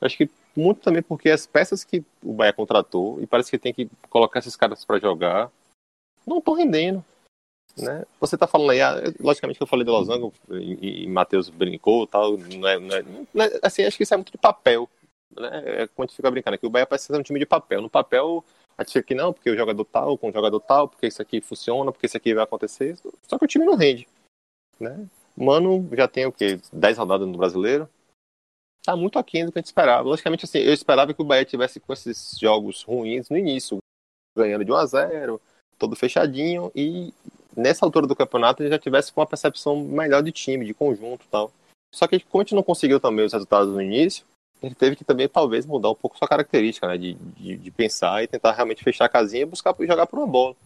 Acho que muito também porque as peças que o Bahia contratou, e parece que tem que colocar esses caras para jogar, não estão rendendo. Né? Você está falando aí, ah, logicamente que eu falei do Losango e, e Matheus brincou tal, não é, não é, não é, assim, acho que isso é muito de papel. Né? É quando a gente fica brincando aqui, o Bahia parece ser um time de papel. No papel, a gente fica aqui não, porque o jogador tal, com o jogador tal, porque isso aqui funciona, porque isso aqui vai acontecer. Só que o time não rende. Né? Mano, já tem o quê? 10 rodadas no brasileiro tá muito aquém do que a gente esperava. Logicamente, assim, eu esperava que o Bahia tivesse com esses jogos ruins no início, ganhando de 1 a 0 todo fechadinho, e nessa altura do campeonato ele já tivesse com uma percepção melhor de time, de conjunto tal. Só que como a gente não conseguiu também os resultados no início, ele teve que também talvez mudar um pouco sua característica, né? De, de, de pensar e tentar realmente fechar a casinha e buscar jogar por uma bola.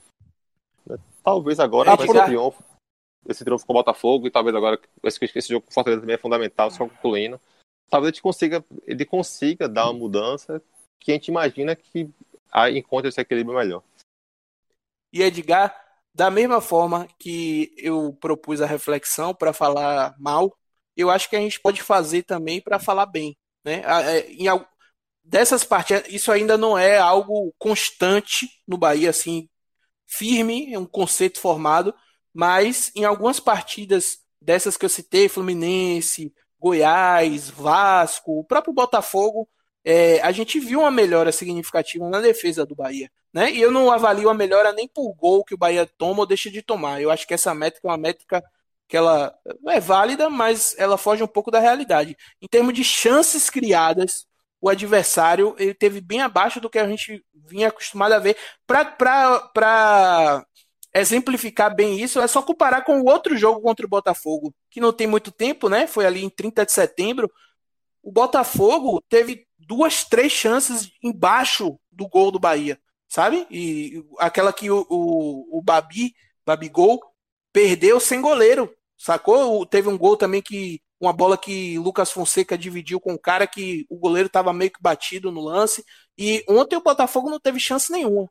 Talvez agora, com esse triunfo, esse triunfo com o Botafogo, e talvez agora esse, esse jogo com o Fortaleza também é fundamental, só concluindo talvez ele consiga, ele consiga dar uma mudança que a gente imagina que encontre esse equilíbrio melhor. E Edgar, da mesma forma que eu propus a reflexão para falar mal, eu acho que a gente pode fazer também para falar bem. Né? É, em, dessas partidas, isso ainda não é algo constante no Bahia, assim, firme, é um conceito formado, mas em algumas partidas dessas que eu citei, Fluminense, Goiás, Vasco, o próprio Botafogo, é, a gente viu uma melhora significativa na defesa do Bahia. Né? E eu não avalio a melhora nem por gol que o Bahia toma ou deixa de tomar. Eu acho que essa métrica é uma métrica que ela é válida, mas ela foge um pouco da realidade. Em termos de chances criadas, o adversário ele teve bem abaixo do que a gente vinha acostumado a ver. Para exemplificar bem isso, é só comparar com o outro jogo contra o Botafogo, que não tem muito tempo, né? Foi ali em 30 de setembro. O Botafogo teve duas, três chances embaixo do gol do Bahia, sabe? E aquela que o, o, o Babi, Babigol, perdeu sem goleiro, sacou? Teve um gol também que. Uma bola que Lucas Fonseca dividiu com o cara que o goleiro estava meio que batido no lance. E ontem o Botafogo não teve chance nenhuma.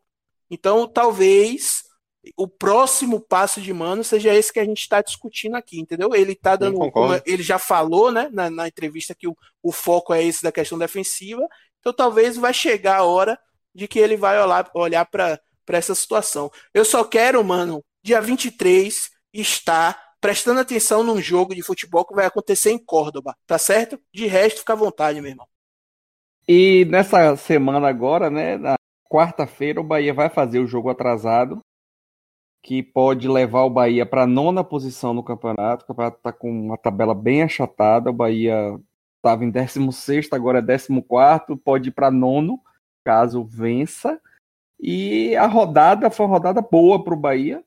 Então, talvez o próximo passo de Mano seja esse que a gente está discutindo aqui, entendeu? Ele tá dando. Ele já falou, né, na, na entrevista que o, o, foco é esse da questão defensiva. Então talvez vai chegar a hora de que ele vai olhar, olhar para essa situação. Eu só quero, mano, dia 23, estar prestando atenção num jogo de futebol que vai acontecer em Córdoba, tá certo? De resto, fica à vontade, meu irmão. E nessa semana agora, né, na quarta-feira, o Bahia vai fazer o jogo atrasado que pode levar o Bahia para a nona posição no campeonato. O campeonato está com uma tabela bem achatada. O Bahia estava em 16, agora é 14, pode ir para nono, caso vença. E a rodada foi uma rodada boa para o Bahia.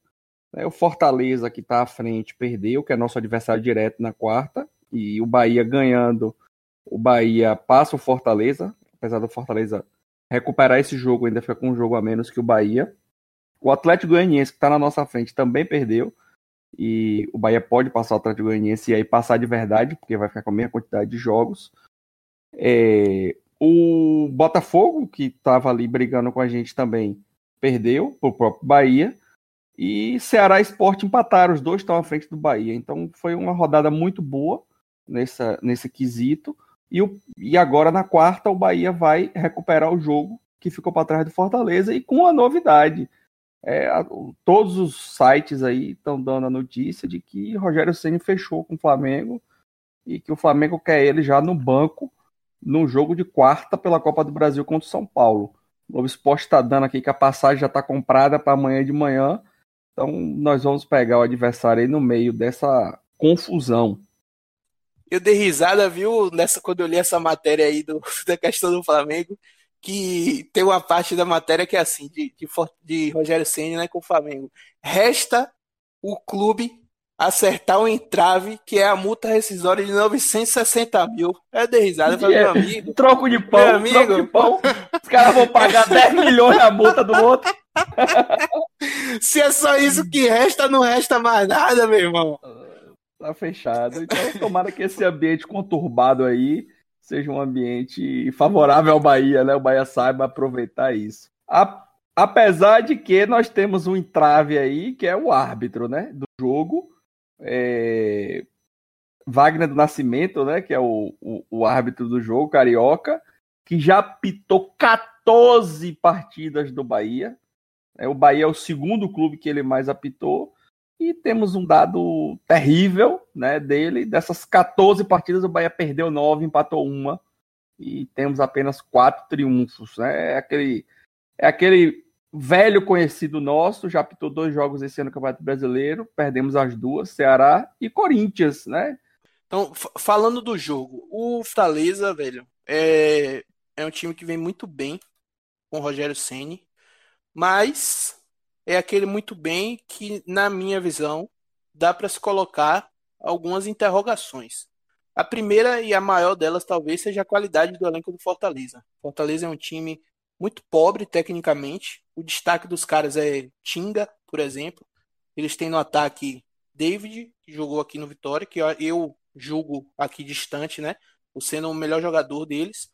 Né? O Fortaleza, que está à frente, perdeu, que é nosso adversário direto na quarta. E o Bahia ganhando, o Bahia passa o Fortaleza, apesar do Fortaleza recuperar esse jogo, ainda fica com um jogo a menos que o Bahia. O Atlético Goianiense, que está na nossa frente, também perdeu. E o Bahia pode passar o Atlético Goianiense e aí passar de verdade, porque vai ficar com a mesma quantidade de jogos. É, o Botafogo, que estava ali brigando com a gente também, perdeu para o próprio Bahia. E Ceará e Sport empataram, os dois estão à frente do Bahia. Então foi uma rodada muito boa nessa, nesse quesito. E, o, e agora na quarta o Bahia vai recuperar o jogo que ficou para trás do Fortaleza e com a novidade. É, todos os sites aí estão dando a notícia de que Rogério Ceni fechou com o Flamengo e que o Flamengo quer ele já no banco no jogo de quarta pela Copa do Brasil contra o São Paulo. O Globo Esporte está dando aqui que a passagem já está comprada para amanhã de manhã. Então nós vamos pegar o adversário aí no meio dessa confusão. Eu dei risada, viu, nessa, quando eu li essa matéria aí do, da questão do Flamengo que tem uma parte da matéria que é assim, de, de, de Rogério Senna né, com o Flamengo. Resta o clube acertar o um entrave, que é a multa rescisória de 960 mil. É de risada, meu é, amigo. Troco de pão, meu amigo. troco de pão. Os caras vão pagar 10 milhões na multa do outro. Se é só isso que resta, não resta mais nada, meu irmão. Tá fechado. Então, tomara que esse ambiente conturbado aí seja um ambiente favorável ao Bahia, né? O Bahia saiba aproveitar isso. A Apesar de que nós temos um entrave aí, que é o árbitro, né? Do jogo. É... Wagner do Nascimento, né? Que é o, o, o árbitro do jogo, carioca, que já pitou 14 partidas do Bahia. É, o Bahia é o segundo clube que ele mais apitou. E temos um dado terrível né, dele. Dessas 14 partidas, o Bahia perdeu 9, empatou uma. E temos apenas quatro triunfos. Né? É, aquele, é aquele velho conhecido nosso, já apitou dois jogos esse ano no Campeonato Brasileiro. Perdemos as duas, Ceará e Corinthians. Né? Então, falando do jogo, o Fortaleza, velho, é, é um time que vem muito bem com o Rogério Ceni, mas é aquele muito bem que, na minha visão, dá para se colocar algumas interrogações. A primeira e a maior delas talvez seja a qualidade do elenco do Fortaleza. Fortaleza é um time muito pobre tecnicamente. O destaque dos caras é Tinga, por exemplo. Eles têm no ataque David, que jogou aqui no Vitória, que eu julgo aqui distante, né? Sendo o melhor jogador deles.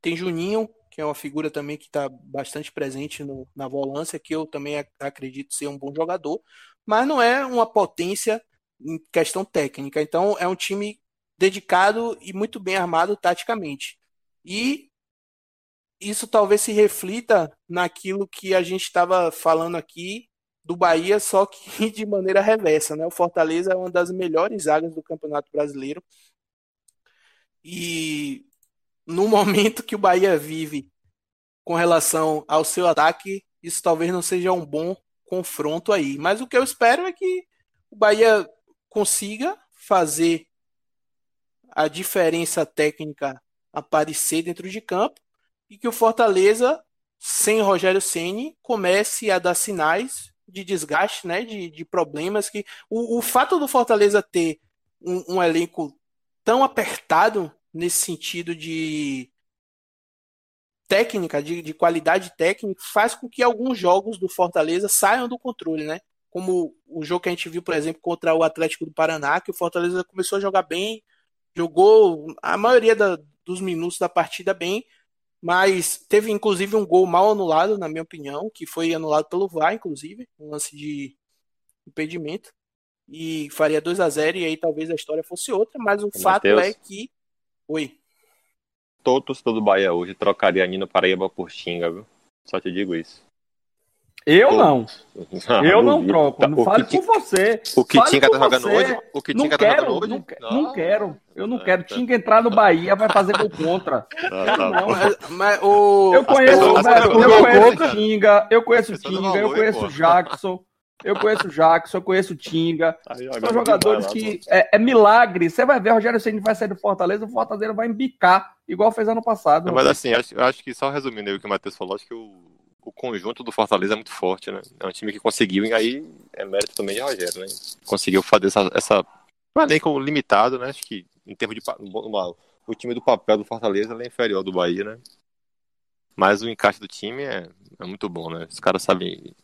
Tem Juninho, que é uma figura também que está bastante presente no, na volância, que eu também acredito ser um bom jogador, mas não é uma potência em questão técnica. Então é um time dedicado e muito bem armado taticamente. E isso talvez se reflita naquilo que a gente estava falando aqui do Bahia, só que de maneira reversa. Né? O Fortaleza é uma das melhores zagas do Campeonato Brasileiro. E no momento que o Bahia vive com relação ao seu ataque, isso talvez não seja um bom confronto aí. Mas o que eu espero é que o Bahia consiga fazer a diferença técnica aparecer dentro de campo e que o Fortaleza, sem Rogério Ceni, comece a dar sinais de desgaste, né, de, de problemas que o, o fato do Fortaleza ter um, um elenco tão apertado nesse sentido de técnica, de, de qualidade técnica, faz com que alguns jogos do Fortaleza saiam do controle, né? Como o jogo que a gente viu, por exemplo, contra o Atlético do Paraná, que o Fortaleza começou a jogar bem, jogou a maioria da, dos minutos da partida bem, mas teve inclusive um gol mal anulado, na minha opinião, que foi anulado pelo VAR, inclusive, um lance de impedimento, e faria 2 a 0 e aí talvez a história fosse outra, mas o fato é que Oi. Todo torcedor do Bahia hoje trocaria Nino Paraíba por Xinga, viu? Só te digo isso. Eu não. eu não troco. Não fale por você. O que Tinga tá jogando hoje? O que Tinga tá jogando hoje? Não, não, quero. Eu não quero. Tinga entrar no Bahia vai fazer gol contra. Ah, tá não, mas, mas o... Eu conheço, eu conheço Tinga, eu conheço Tinga, eu conheço Jackson. Eu conheço o Jackson, eu conheço o Tinga. Aí, São jogadores que é, é, milagre. Você vai ver, o Rogério Ceni vai sair do Fortaleza, o Fortaleza vai embicar, igual fez ano passado. mas assim, acho, acho que só resumindo aí o que o Matheus falou, acho que o, o conjunto do Fortaleza é muito forte, né? É um time que conseguiu, e aí é mérito também de Rogério, né? Conseguiu fazer essa. essa um elenco limitado, né? Acho que em termos de. Uma, o time do papel do Fortaleza é inferior ao do Bahia, né? Mas o encaixe do time é, é muito bom, né? Os caras sabem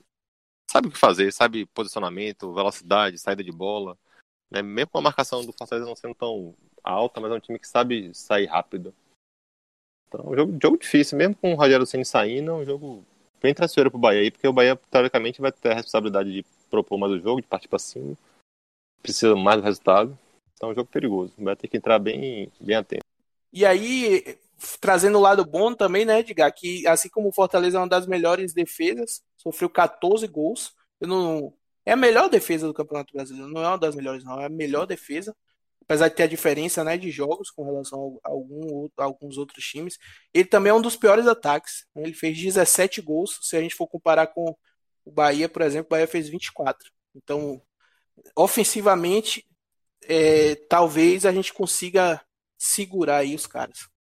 sabe o que fazer, sabe posicionamento, velocidade, saída de bola. Né? Mesmo com a marcação do Fortaleza não sendo tão alta, mas é um time que sabe sair rápido. Então, um jogo, jogo difícil, mesmo com o Rogério Senna saindo, é um jogo bem traiçoeiro pro Bahia aí, porque o Bahia, teoricamente, vai ter a responsabilidade de propor mais o jogo, de partir para cima. Precisa mais do resultado. Então é um jogo perigoso. Vai ter que entrar bem, bem atento. E aí, trazendo o lado bom também, né, Edgar, que assim como o Fortaleza é uma das melhores defesas, sofreu 14 gols. Eu não é a melhor defesa do Campeonato Brasileiro, não é uma das melhores não, é a melhor defesa. Apesar de ter a diferença, né, de jogos com relação a, algum, a alguns outros times, ele também é um dos piores ataques. Né? Ele fez 17 gols, se a gente for comparar com o Bahia, por exemplo, o Bahia fez 24. Então, ofensivamente, é, talvez a gente consiga segurar aí os caras.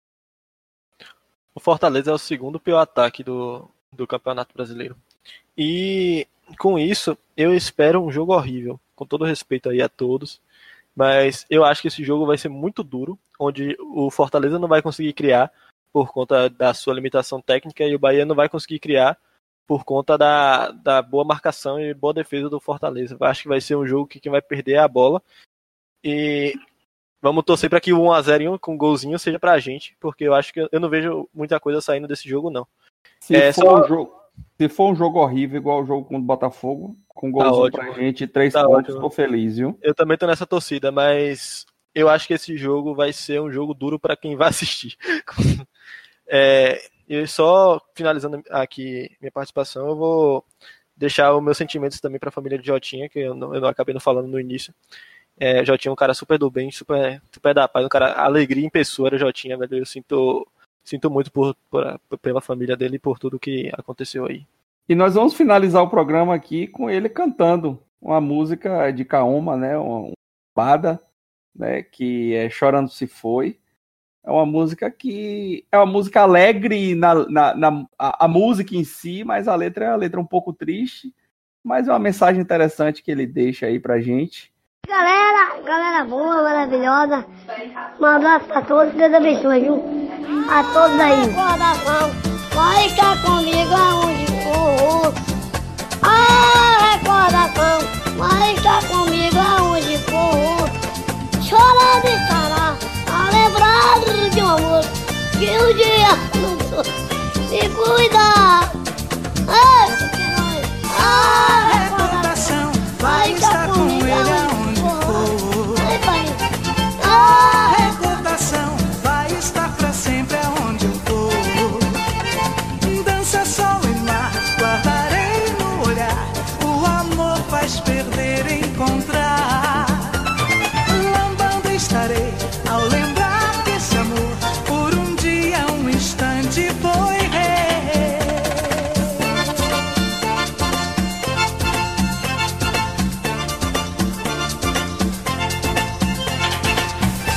O Fortaleza é o segundo pior ataque do, do Campeonato Brasileiro. E com isso, eu espero um jogo horrível, com todo respeito aí a todos. Mas eu acho que esse jogo vai ser muito duro, onde o Fortaleza não vai conseguir criar por conta da sua limitação técnica e o Bahia não vai conseguir criar por conta da, da boa marcação e boa defesa do Fortaleza. Eu acho que vai ser um jogo que quem vai perder é a bola. E Vamos torcer para que o 1x0 com um golzinho seja pra gente, porque eu acho que eu não vejo muita coisa saindo desse jogo, não. Se, é, for, só... um jogo, Se for um jogo horrível, igual o jogo contra o Botafogo, com golzinho tá pra gente, três tá pontos, ótimo. tô feliz, viu? Eu também tô nessa torcida, mas eu acho que esse jogo vai ser um jogo duro para quem vai assistir. é, e só finalizando aqui minha participação, eu vou deixar os meus sentimentos também para a família de Jotinha, que eu não, eu não acabei não falando no início. É, Jotinha é um cara super do bem, super, super da paz, um cara alegria em pessoa, era Jotinha, velho. Eu sinto sinto muito por, por, pela família dele e por tudo que aconteceu aí. E nós vamos finalizar o programa aqui com ele cantando uma música de Kaoma, né? Uma bada, né? Que é Chorando Se Foi. É uma música que é uma música alegre na, na, na a, a, música em si, mas a letra é uma letra um pouco triste, mas é uma mensagem interessante que ele deixa aí pra gente. Galera, galera boa, maravilhosa. Um abraço pra todos, Deus abençoe, viu? A todos aí. Recordação, vai estar comigo aonde for. Ah, é a recordação, vai estar comigo aonde for. Chorando estará a lembrar de um amor que um dia não Se cuida. Ah, ah,